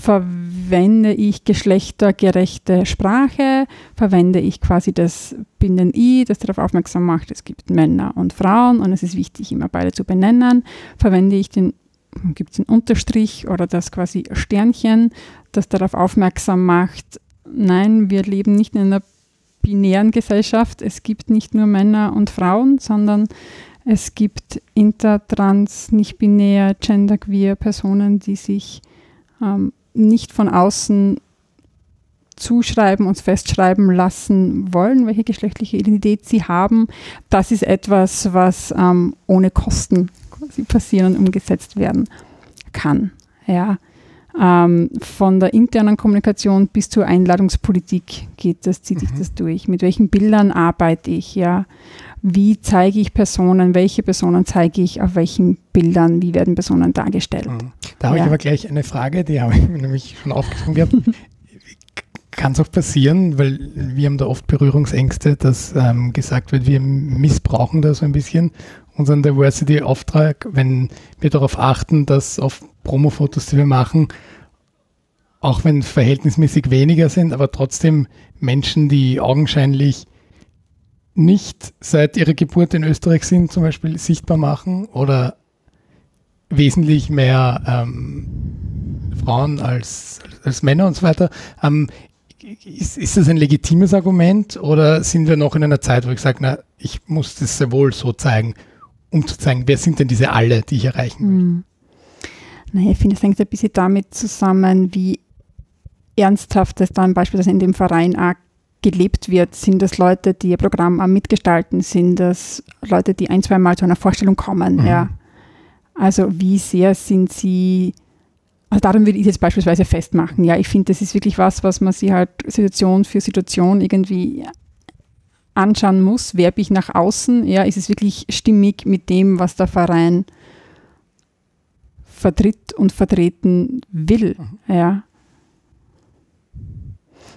verwende ich geschlechtergerechte Sprache, verwende ich quasi das Binden-I, das darauf aufmerksam macht, es gibt Männer und Frauen und es ist wichtig, immer beide zu benennen, verwende ich den gibt es einen Unterstrich oder das quasi Sternchen, das darauf aufmerksam macht, nein, wir leben nicht in einer binären Gesellschaft. Es gibt nicht nur Männer und Frauen, sondern es gibt inter, trans, nicht binär, genderqueer Personen, die sich ähm, nicht von außen zuschreiben, uns festschreiben lassen wollen, welche geschlechtliche Identität sie haben. Das ist etwas, was ähm, ohne Kosten passieren und umgesetzt werden kann. Ja. Ähm, von der internen Kommunikation bis zur Einladungspolitik geht das, zieht mhm. sich das durch. Mit welchen Bildern arbeite ich, ja? Wie zeige ich Personen, welche Personen zeige ich auf welchen Bildern, wie werden Personen dargestellt? Mhm. Da habe ja. ich aber gleich eine Frage, die habe ich nämlich schon aufgeschrieben gehabt. Kann es auch passieren, weil wir haben da oft Berührungsängste, dass ähm, gesagt wird, wir missbrauchen da so ein bisschen unseren Diversity-Auftrag, wenn wir darauf achten, dass auf Promo-Fotos, die wir machen, auch wenn verhältnismäßig weniger sind, aber trotzdem Menschen, die augenscheinlich nicht seit ihrer Geburt in Österreich sind, zum Beispiel sichtbar machen oder wesentlich mehr ähm, Frauen als, als Männer und so weiter. Ähm, ist, ist das ein legitimes Argument oder sind wir noch in einer Zeit, wo ich sage, na, ich muss das sehr wohl so zeigen, um zu zeigen, wer sind denn diese alle, die ich erreichen will? Mhm. Naja, ich finde, es hängt ein bisschen damit zusammen, wie ernsthaft es dann beispielsweise in dem Verein auch gelebt wird. Sind das Leute, die ihr Programm am mitgestalten? Sind das Leute, die ein, zwei Mal zu einer Vorstellung kommen? Mhm. Ja. Also wie sehr sind sie also darum würde ich jetzt beispielsweise festmachen. Ja, ich finde, das ist wirklich was, was man sich halt Situation für Situation irgendwie anschauen muss. Werbe ich nach außen? Ja, ist es wirklich stimmig mit dem, was der Verein vertritt und vertreten will? Mhm. Ja.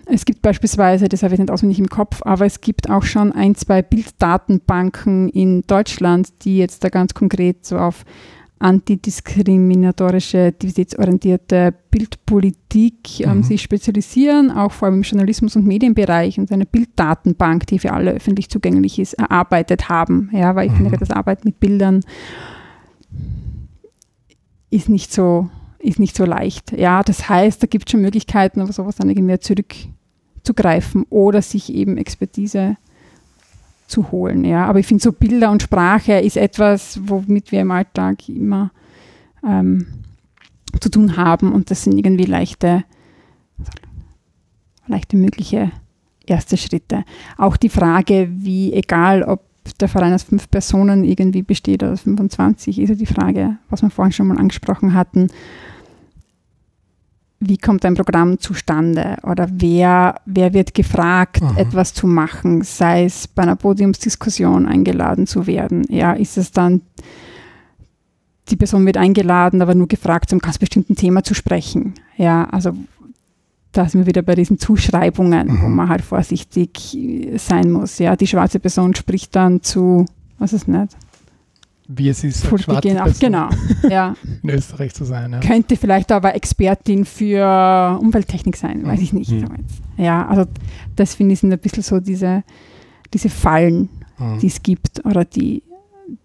Es gibt beispielsweise, das habe ich nicht auswendig im Kopf, aber es gibt auch schon ein, zwei Bilddatenbanken in Deutschland, die jetzt da ganz konkret so auf antidiskriminatorische, diversitätsorientierte Bildpolitik ähm, mhm. sich spezialisieren, auch vor allem im Journalismus- und Medienbereich und eine Bilddatenbank, die für alle öffentlich zugänglich ist, erarbeitet haben. Ja, weil ich mhm. finde, das Arbeit mit Bildern ist nicht so, ist nicht so leicht. Ja, das heißt, da gibt es schon Möglichkeiten, aber sowas dann irgendwie mehr zurückzugreifen oder sich eben Expertise zu holen. Ja. Aber ich finde, so Bilder und Sprache ist etwas, womit wir im Alltag immer ähm, zu tun haben und das sind irgendwie leichte, leichte mögliche erste Schritte. Auch die Frage, wie, egal ob der Verein aus fünf Personen irgendwie besteht oder aus 25, ist ja die Frage, was wir vorhin schon mal angesprochen hatten, wie kommt ein Programm zustande oder wer, wer wird gefragt, Aha. etwas zu machen, sei es bei einer Podiumsdiskussion eingeladen zu werden. Ja, ist es dann, die Person wird eingeladen, aber nur gefragt, um ein ganz bestimmten Thema zu sprechen. Ja, also da sind wir wieder bei diesen Zuschreibungen, mhm. wo man halt vorsichtig sein muss. Ja, die schwarze Person spricht dann zu, was ist nicht, wie es ist, als schwarze auf, genau, ja. in Österreich zu sein. Ja. Könnte vielleicht aber Expertin für Umwelttechnik sein, weiß ich nicht. Mhm. Ja, also das finde ich sind ein bisschen so diese, diese Fallen, mhm. die es gibt oder die,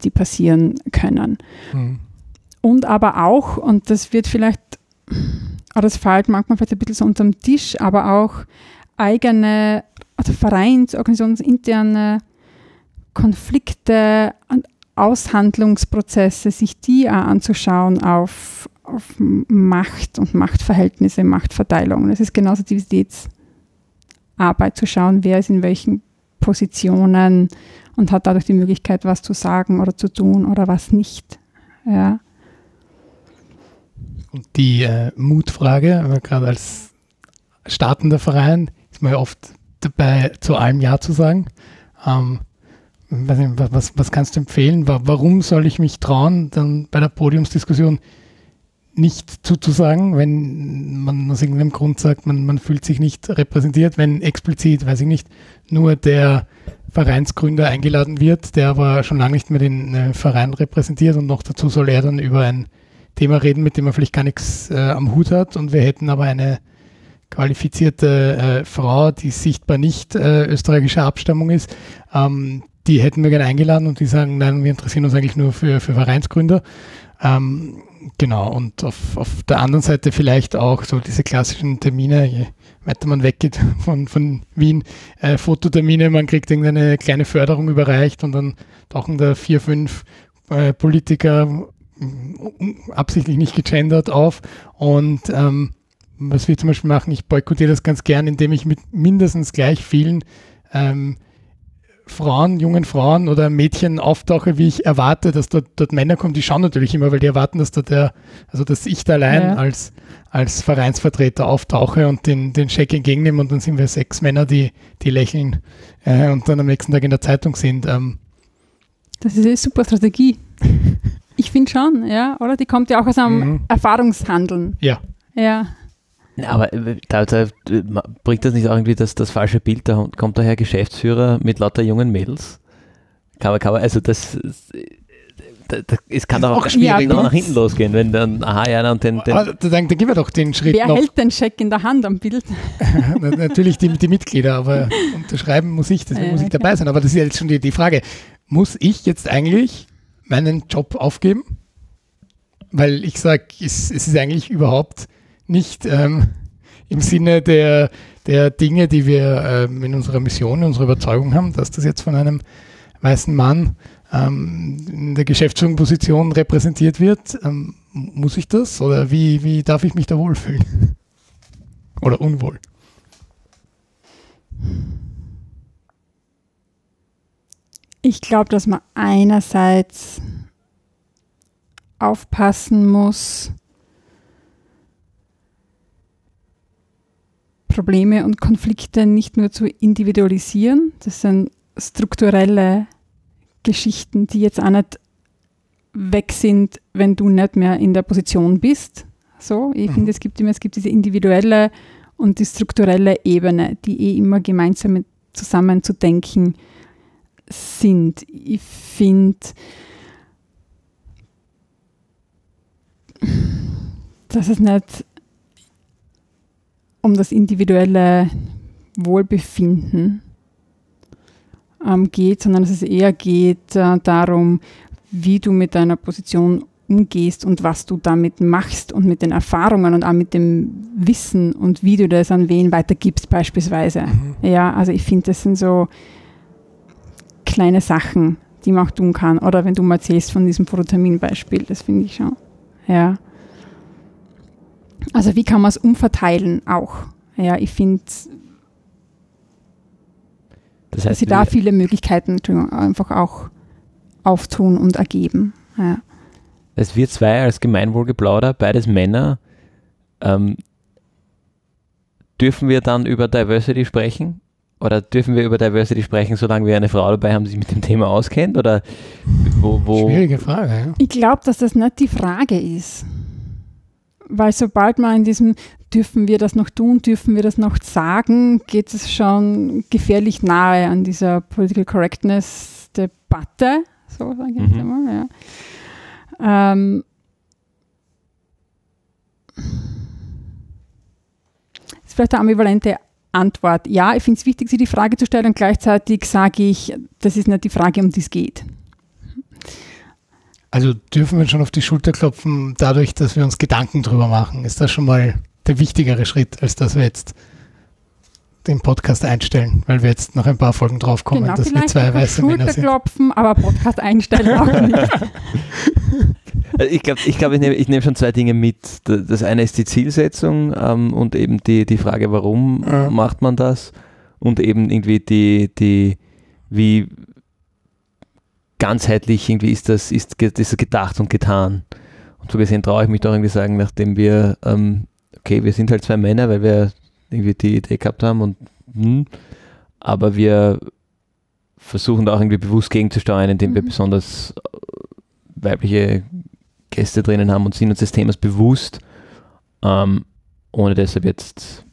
die passieren können. Mhm. Und aber auch, und das wird vielleicht, oder das fällt manchmal vielleicht ein bisschen so unterm Tisch, aber auch eigene, also Vereins-, organisationsinterne Konflikte Aushandlungsprozesse, sich die auch anzuschauen auf, auf Macht und Machtverhältnisse, Machtverteilung. Es ist genauso Diversitätsarbeit zu schauen, wer ist in welchen Positionen und hat dadurch die Möglichkeit, was zu sagen oder zu tun oder was nicht. Ja. Und die äh, Mutfrage, gerade als startender Verein, ist man ja oft dabei, zu allem Ja zu sagen. Ähm, was, was kannst du empfehlen? Warum soll ich mich trauen, dann bei der Podiumsdiskussion nicht zuzusagen, wenn man aus irgendeinem Grund sagt, man, man fühlt sich nicht repräsentiert, wenn explizit, weiß ich nicht, nur der Vereinsgründer eingeladen wird, der aber schon lange nicht mehr den äh, Verein repräsentiert und noch dazu soll er dann über ein Thema reden, mit dem er vielleicht gar nichts äh, am Hut hat. Und wir hätten aber eine qualifizierte äh, Frau, die sichtbar nicht äh, österreichischer Abstammung ist, ähm, die hätten wir gerne eingeladen und die sagen, nein, wir interessieren uns eigentlich nur für, für Vereinsgründer. Ähm, Genau, und auf, auf der anderen Seite vielleicht auch so diese klassischen Termine, je weiter man weggeht von, von Wien, äh, Fototermine, man kriegt irgendeine kleine Förderung überreicht und dann tauchen da vier, fünf äh, Politiker absichtlich nicht gegendert auf und ähm, was wir zum Beispiel machen, ich boykottiere das ganz gern, indem ich mit mindestens gleich vielen ähm, Frauen, jungen Frauen oder Mädchen auftauche, wie ich erwarte, dass dort, dort Männer kommen, die schauen natürlich immer, weil die erwarten, dass da der, also dass ich da allein ja. als, als Vereinsvertreter auftauche und den, den Scheck entgegennehme und dann sind wir sechs Männer, die, die lächeln äh, und dann am nächsten Tag in der Zeitung sind. Ähm. Das ist eine super Strategie. ich finde schon, ja, oder? Die kommt ja auch aus einem mhm. Erfahrungshandeln. Ja. Ja. Aber äh, da, da, bringt das nicht auch irgendwie das, das falsche Bild? Da kommt daher Geschäftsführer mit lauter jungen Mädels. Kann man, kann man, also das, das, es kann doch auch, schwierig ja, nach hinten losgehen, wenn dann, aha, ja, und den. den also, dann, dann gehen wir doch den Schritt. Wer noch. hält den Scheck in der Hand am Bild? Natürlich die, die Mitglieder, aber unterschreiben muss ich, deswegen ja, muss ich dabei sein. Aber das ist jetzt schon die, die Frage. Muss ich jetzt eigentlich meinen Job aufgeben? Weil ich sage, es, es ist eigentlich überhaupt nicht ähm, im Sinne der, der Dinge, die wir ähm, in unserer Mission, in unserer Überzeugung haben, dass das jetzt von einem weißen Mann ähm, in der Geschäftsführungsposition repräsentiert wird. Ähm, muss ich das oder wie, wie darf ich mich da wohlfühlen? oder unwohl? Ich glaube, dass man einerseits aufpassen muss, Probleme und Konflikte nicht nur zu individualisieren. Das sind strukturelle Geschichten, die jetzt auch nicht weg sind, wenn du nicht mehr in der Position bist. So, ich mhm. finde, es gibt immer, es gibt diese individuelle und die strukturelle Ebene, die eh immer gemeinsam zusammenzudenken sind. Ich finde, dass es nicht um das individuelle Wohlbefinden ähm, geht, sondern dass es eher geht äh, darum, wie du mit deiner Position umgehst und was du damit machst und mit den Erfahrungen und auch mit dem Wissen und wie du das an wen weitergibst beispielsweise. Mhm. Ja, also ich finde, das sind so kleine Sachen, die man auch tun kann. Oder wenn du mal erzählst von diesem Fototermin-Beispiel, das finde ich schon. Ja. Also wie kann man es umverteilen auch? Ja, ich finde, das heißt, dass sie da viele Möglichkeiten einfach auch auftun und ergeben. Ja. Also wir zwei als Gemeinwohlgeplauder, beides Männer, ähm, dürfen wir dann über Diversity sprechen? Oder dürfen wir über Diversity sprechen, solange wir eine Frau dabei haben, die sich mit dem Thema auskennt? Oder wo, wo Schwierige Frage. Ja. Ich glaube, dass das nicht die Frage ist weil sobald man in diesem dürfen wir das noch tun, dürfen wir das noch sagen, geht es schon gefährlich nahe an dieser Political Correctness Debatte, so sage ich mhm. jetzt einmal. Ja. Ähm, das ist vielleicht eine ambivalente Antwort. Ja, ich finde es wichtig, sich die Frage zu stellen und gleichzeitig sage ich, das ist nicht die Frage, um die es geht. Also dürfen wir schon auf die Schulter klopfen, dadurch, dass wir uns Gedanken drüber machen. Ist das schon mal der wichtigere Schritt, als dass wir jetzt den Podcast einstellen, weil wir jetzt noch ein paar Folgen draufkommen, genau, dass wir zwei weiße Männer sind. klopfen, aber Podcast einstellen auch nicht. Ich glaube, ich, glaub, ich nehme nehm schon zwei Dinge mit. Das eine ist die Zielsetzung ähm, und eben die, die Frage, warum ja. macht man das? Und eben irgendwie die, die wie, ganzheitlich irgendwie ist das, ist, das gedacht und getan. Und so gesehen traue ich mich doch irgendwie sagen, nachdem wir, ähm, okay, wir sind halt zwei Männer, weil wir irgendwie die Idee gehabt haben und hm, aber wir versuchen da auch irgendwie bewusst gegenzusteuern, indem mhm. wir besonders äh, weibliche Gäste drinnen haben und sind uns des Themas bewusst, ähm, ohne deshalb jetzt,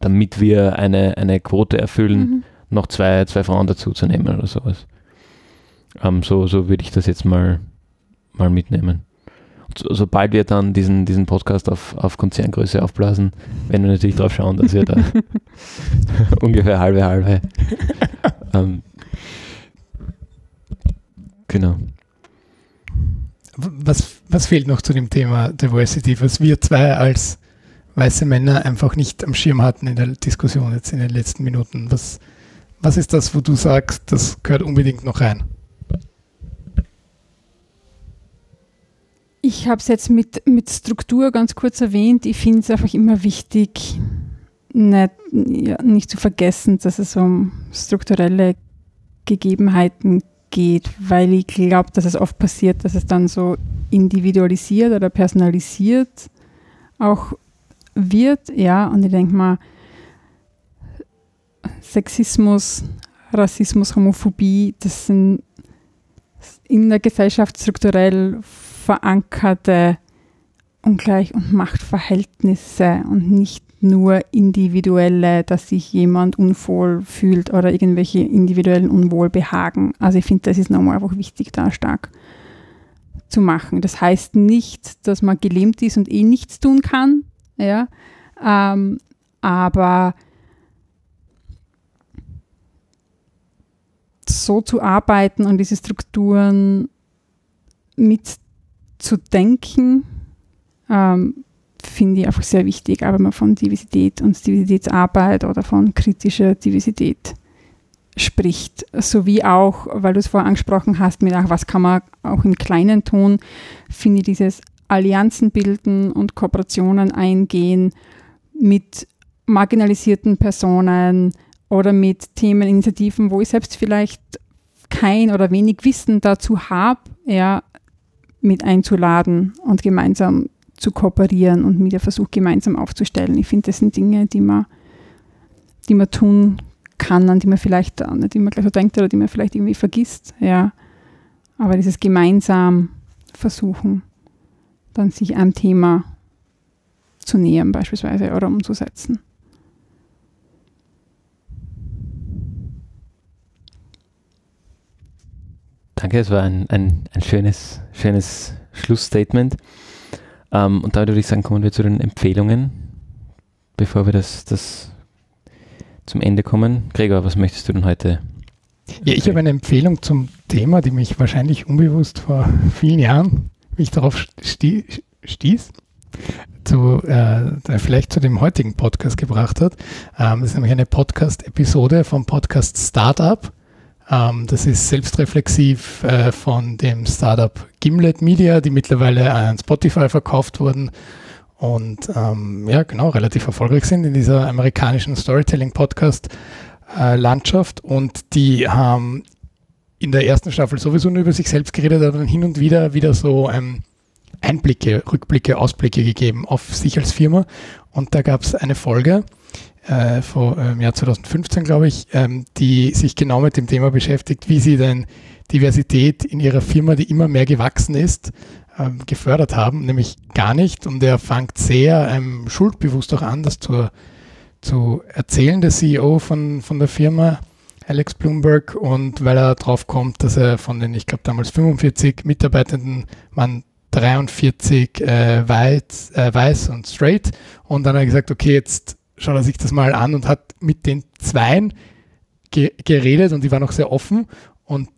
damit wir eine, eine Quote erfüllen, mhm. noch zwei, zwei Frauen dazu zu nehmen oder sowas. Ähm, so so würde ich das jetzt mal, mal mitnehmen. So, sobald wir dann diesen, diesen Podcast auf, auf Konzerngröße aufblasen, werden wir natürlich darauf schauen, dass wir da ungefähr halbe halbe. ähm, genau. was, was fehlt noch zu dem Thema Diversity, was wir zwei als weiße Männer einfach nicht am Schirm hatten in der Diskussion jetzt in den letzten Minuten? Was, was ist das, wo du sagst, das gehört unbedingt noch rein? Ich habe es jetzt mit, mit Struktur ganz kurz erwähnt. Ich finde es einfach immer wichtig, nicht, ja, nicht zu vergessen, dass es um strukturelle Gegebenheiten geht, weil ich glaube, dass es oft passiert, dass es dann so individualisiert oder personalisiert auch wird. Ja, und ich denke mal, Sexismus, Rassismus, Homophobie, das sind in der Gesellschaft strukturell verankerte Ungleich- und Machtverhältnisse und nicht nur individuelle, dass sich jemand unwohl fühlt oder irgendwelche individuellen Unwohlbehagen. Also ich finde, das ist nochmal einfach wichtig, da stark zu machen. Das heißt nicht, dass man gelähmt ist und eh nichts tun kann, ja, ähm, aber so zu arbeiten und diese Strukturen mitzudenken, ähm, finde ich einfach sehr wichtig, aber man von Diversität und Diversitätsarbeit oder von kritischer Diversität spricht, sowie auch, weil du es vorher angesprochen hast, mit ach, was kann man auch im Kleinen tun, finde ich dieses Allianzen bilden und Kooperationen eingehen mit marginalisierten Personen oder mit Themeninitiativen, wo ich selbst vielleicht kein oder wenig Wissen dazu habe, ja, mit einzuladen und gemeinsam zu kooperieren und Media versucht gemeinsam aufzustellen. Ich finde, das sind Dinge, die man, die man tun kann, an die man vielleicht nicht immer gleich so denkt oder die man vielleicht irgendwie vergisst. Ja. Aber dieses gemeinsam versuchen, dann sich einem Thema zu nähern beispielsweise oder umzusetzen. Danke, es war ein, ein, ein schönes, schönes Schlussstatement. Ähm, und da würde ich sagen, kommen wir zu den Empfehlungen, bevor wir das, das zum Ende kommen. Gregor, was möchtest du denn heute? Ja, ich habe eine Empfehlung zum Thema, die mich wahrscheinlich unbewusst vor vielen Jahren, wie ich darauf stieß, zu, äh, vielleicht zu dem heutigen Podcast gebracht hat. Ähm, das ist nämlich eine Podcast-Episode vom Podcast Startup ähm, das ist selbstreflexiv äh, von dem Startup Gimlet Media, die mittlerweile an Spotify verkauft wurden und ähm, ja, genau, relativ erfolgreich sind in dieser amerikanischen Storytelling-Podcast-Landschaft. Äh, und die haben in der ersten Staffel sowieso nur über sich selbst geredet, aber dann hin und wieder wieder so ähm, Einblicke, Rückblicke, Ausblicke gegeben auf sich als Firma. Und da gab es eine Folge, äh, vor im Jahr 2015, glaube ich, ähm, die sich genau mit dem Thema beschäftigt, wie sie denn Diversität in ihrer Firma, die immer mehr gewachsen ist, ähm, gefördert haben, nämlich gar nicht. Und er fängt sehr ähm, schuldbewusst auch an, das zu, zu erzählen, der CEO von, von der Firma, Alex Bloomberg, und weil er drauf kommt, dass er von den, ich glaube, damals 45 Mitarbeitenden man 43 äh, weiß, äh, weiß und straight. Und dann hat er gesagt, okay, jetzt schaut er sich das mal an und hat mit den Zweien ge geredet und die waren auch sehr offen und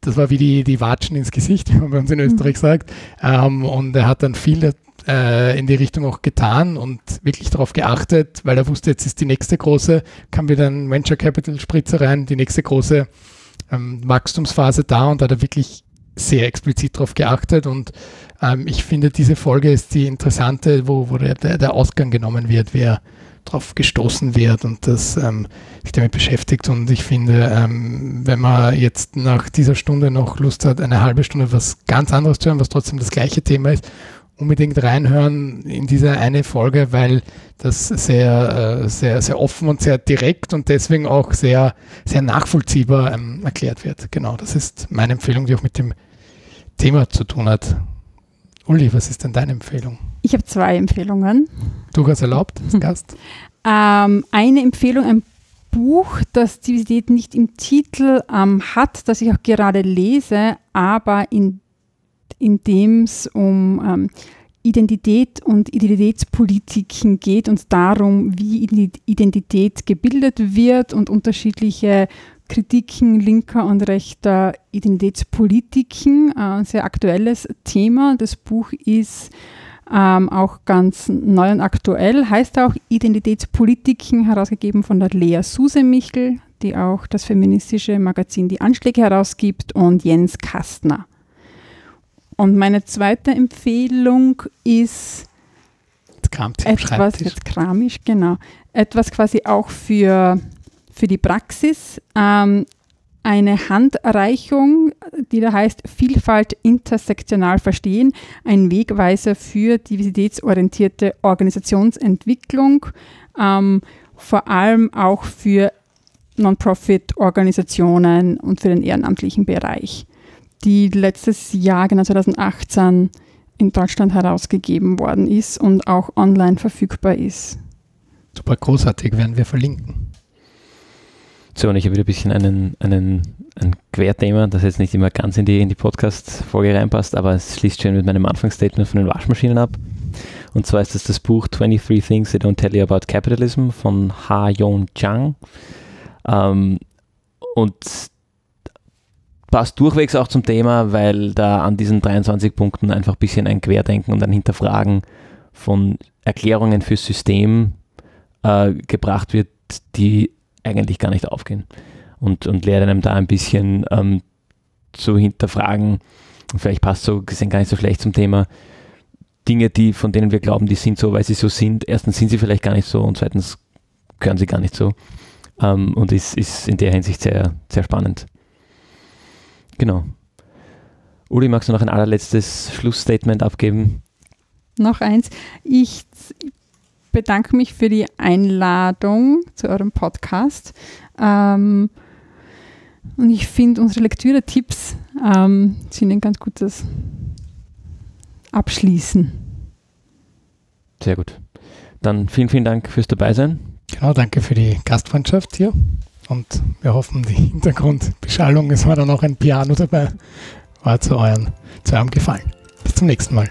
das war wie die, die Watschen ins Gesicht, wie man bei uns in Österreich mhm. sagt. Ähm, und er hat dann viel äh, in die Richtung auch getan und wirklich darauf geachtet, weil er wusste, jetzt ist die nächste große, kam wieder ein Venture Capital Spritzer rein, die nächste große ähm, Wachstumsphase da und da hat er wirklich sehr explizit darauf geachtet und ähm, ich finde, diese Folge ist die interessante, wo, wo der, der Ausgang genommen wird, wer drauf gestoßen wird und das ähm, sich damit beschäftigt. Und ich finde, ähm, wenn man jetzt nach dieser Stunde noch Lust hat, eine halbe Stunde was ganz anderes zu hören, was trotzdem das gleiche Thema ist, unbedingt reinhören in diese eine Folge, weil das sehr, äh, sehr, sehr offen und sehr direkt und deswegen auch sehr, sehr nachvollziehbar ähm, erklärt wird. Genau, das ist meine Empfehlung, die auch mit dem Thema zu tun hat. Uli, was ist denn deine Empfehlung? Ich habe zwei Empfehlungen. Du hast erlaubt, als Gast. Ähm, eine Empfehlung, ein Buch, das Diversität nicht im Titel ähm, hat, das ich auch gerade lese, aber in, in dem es um ähm, Identität und Identitätspolitiken geht und darum, wie Identität gebildet wird und unterschiedliche Kritiken linker und rechter Identitätspolitiken, äh, ein sehr aktuelles Thema. Das Buch ist ähm, auch ganz neu und aktuell, heißt auch Identitätspolitiken, herausgegeben von der Lea Suse-Michel, die auch das feministische Magazin Die Anschläge herausgibt, und Jens Kastner. Und meine zweite Empfehlung ist etwas, jetzt kramisch, genau, etwas quasi auch für, für die Praxis. Ähm, eine Handreichung, die da heißt Vielfalt intersektional verstehen, ein Wegweiser für diversitätsorientierte Organisationsentwicklung, ähm, vor allem auch für Non-Profit-Organisationen und für den ehrenamtlichen Bereich, die letztes Jahr, genau 2018, in Deutschland herausgegeben worden ist und auch online verfügbar ist. Super großartig, werden wir verlinken. Und ich habe wieder ein bisschen einen, einen, ein Querthema, das jetzt nicht immer ganz in die, in die Podcast-Folge reinpasst, aber es schließt schön mit meinem Anfangsstatement von den Waschmaschinen ab. Und zwar ist das das Buch 23 Things They Don't Tell You About Capitalism von Ha Yong Chang. Ähm, und passt durchwegs auch zum Thema, weil da an diesen 23 Punkten einfach ein bisschen ein Querdenken und ein Hinterfragen von Erklärungen fürs System äh, gebracht wird, die eigentlich gar nicht aufgehen. Und, und lehrt einem da ein bisschen ähm, zu hinterfragen, vielleicht passt so gesehen gar nicht so schlecht zum Thema, Dinge, die, von denen wir glauben, die sind so, weil sie so sind. Erstens sind sie vielleicht gar nicht so und zweitens gehören sie gar nicht so. Ähm, und ist, ist in der Hinsicht sehr, sehr spannend. Genau. Uli, magst du noch ein allerletztes Schlussstatement abgeben? Noch eins. Ich bedanke mich für die Einladung zu eurem Podcast. Ähm, und ich finde, unsere Lektüre-Tipps ähm, sind ein ganz gutes Abschließen. Sehr gut. Dann vielen, vielen Dank fürs Dabeisein. Genau, danke für die Gastfreundschaft hier. Und wir hoffen, die Hintergrundbeschallung, es war dann auch ein Piano dabei, war zu, euren, zu eurem Gefallen. Bis zum nächsten Mal.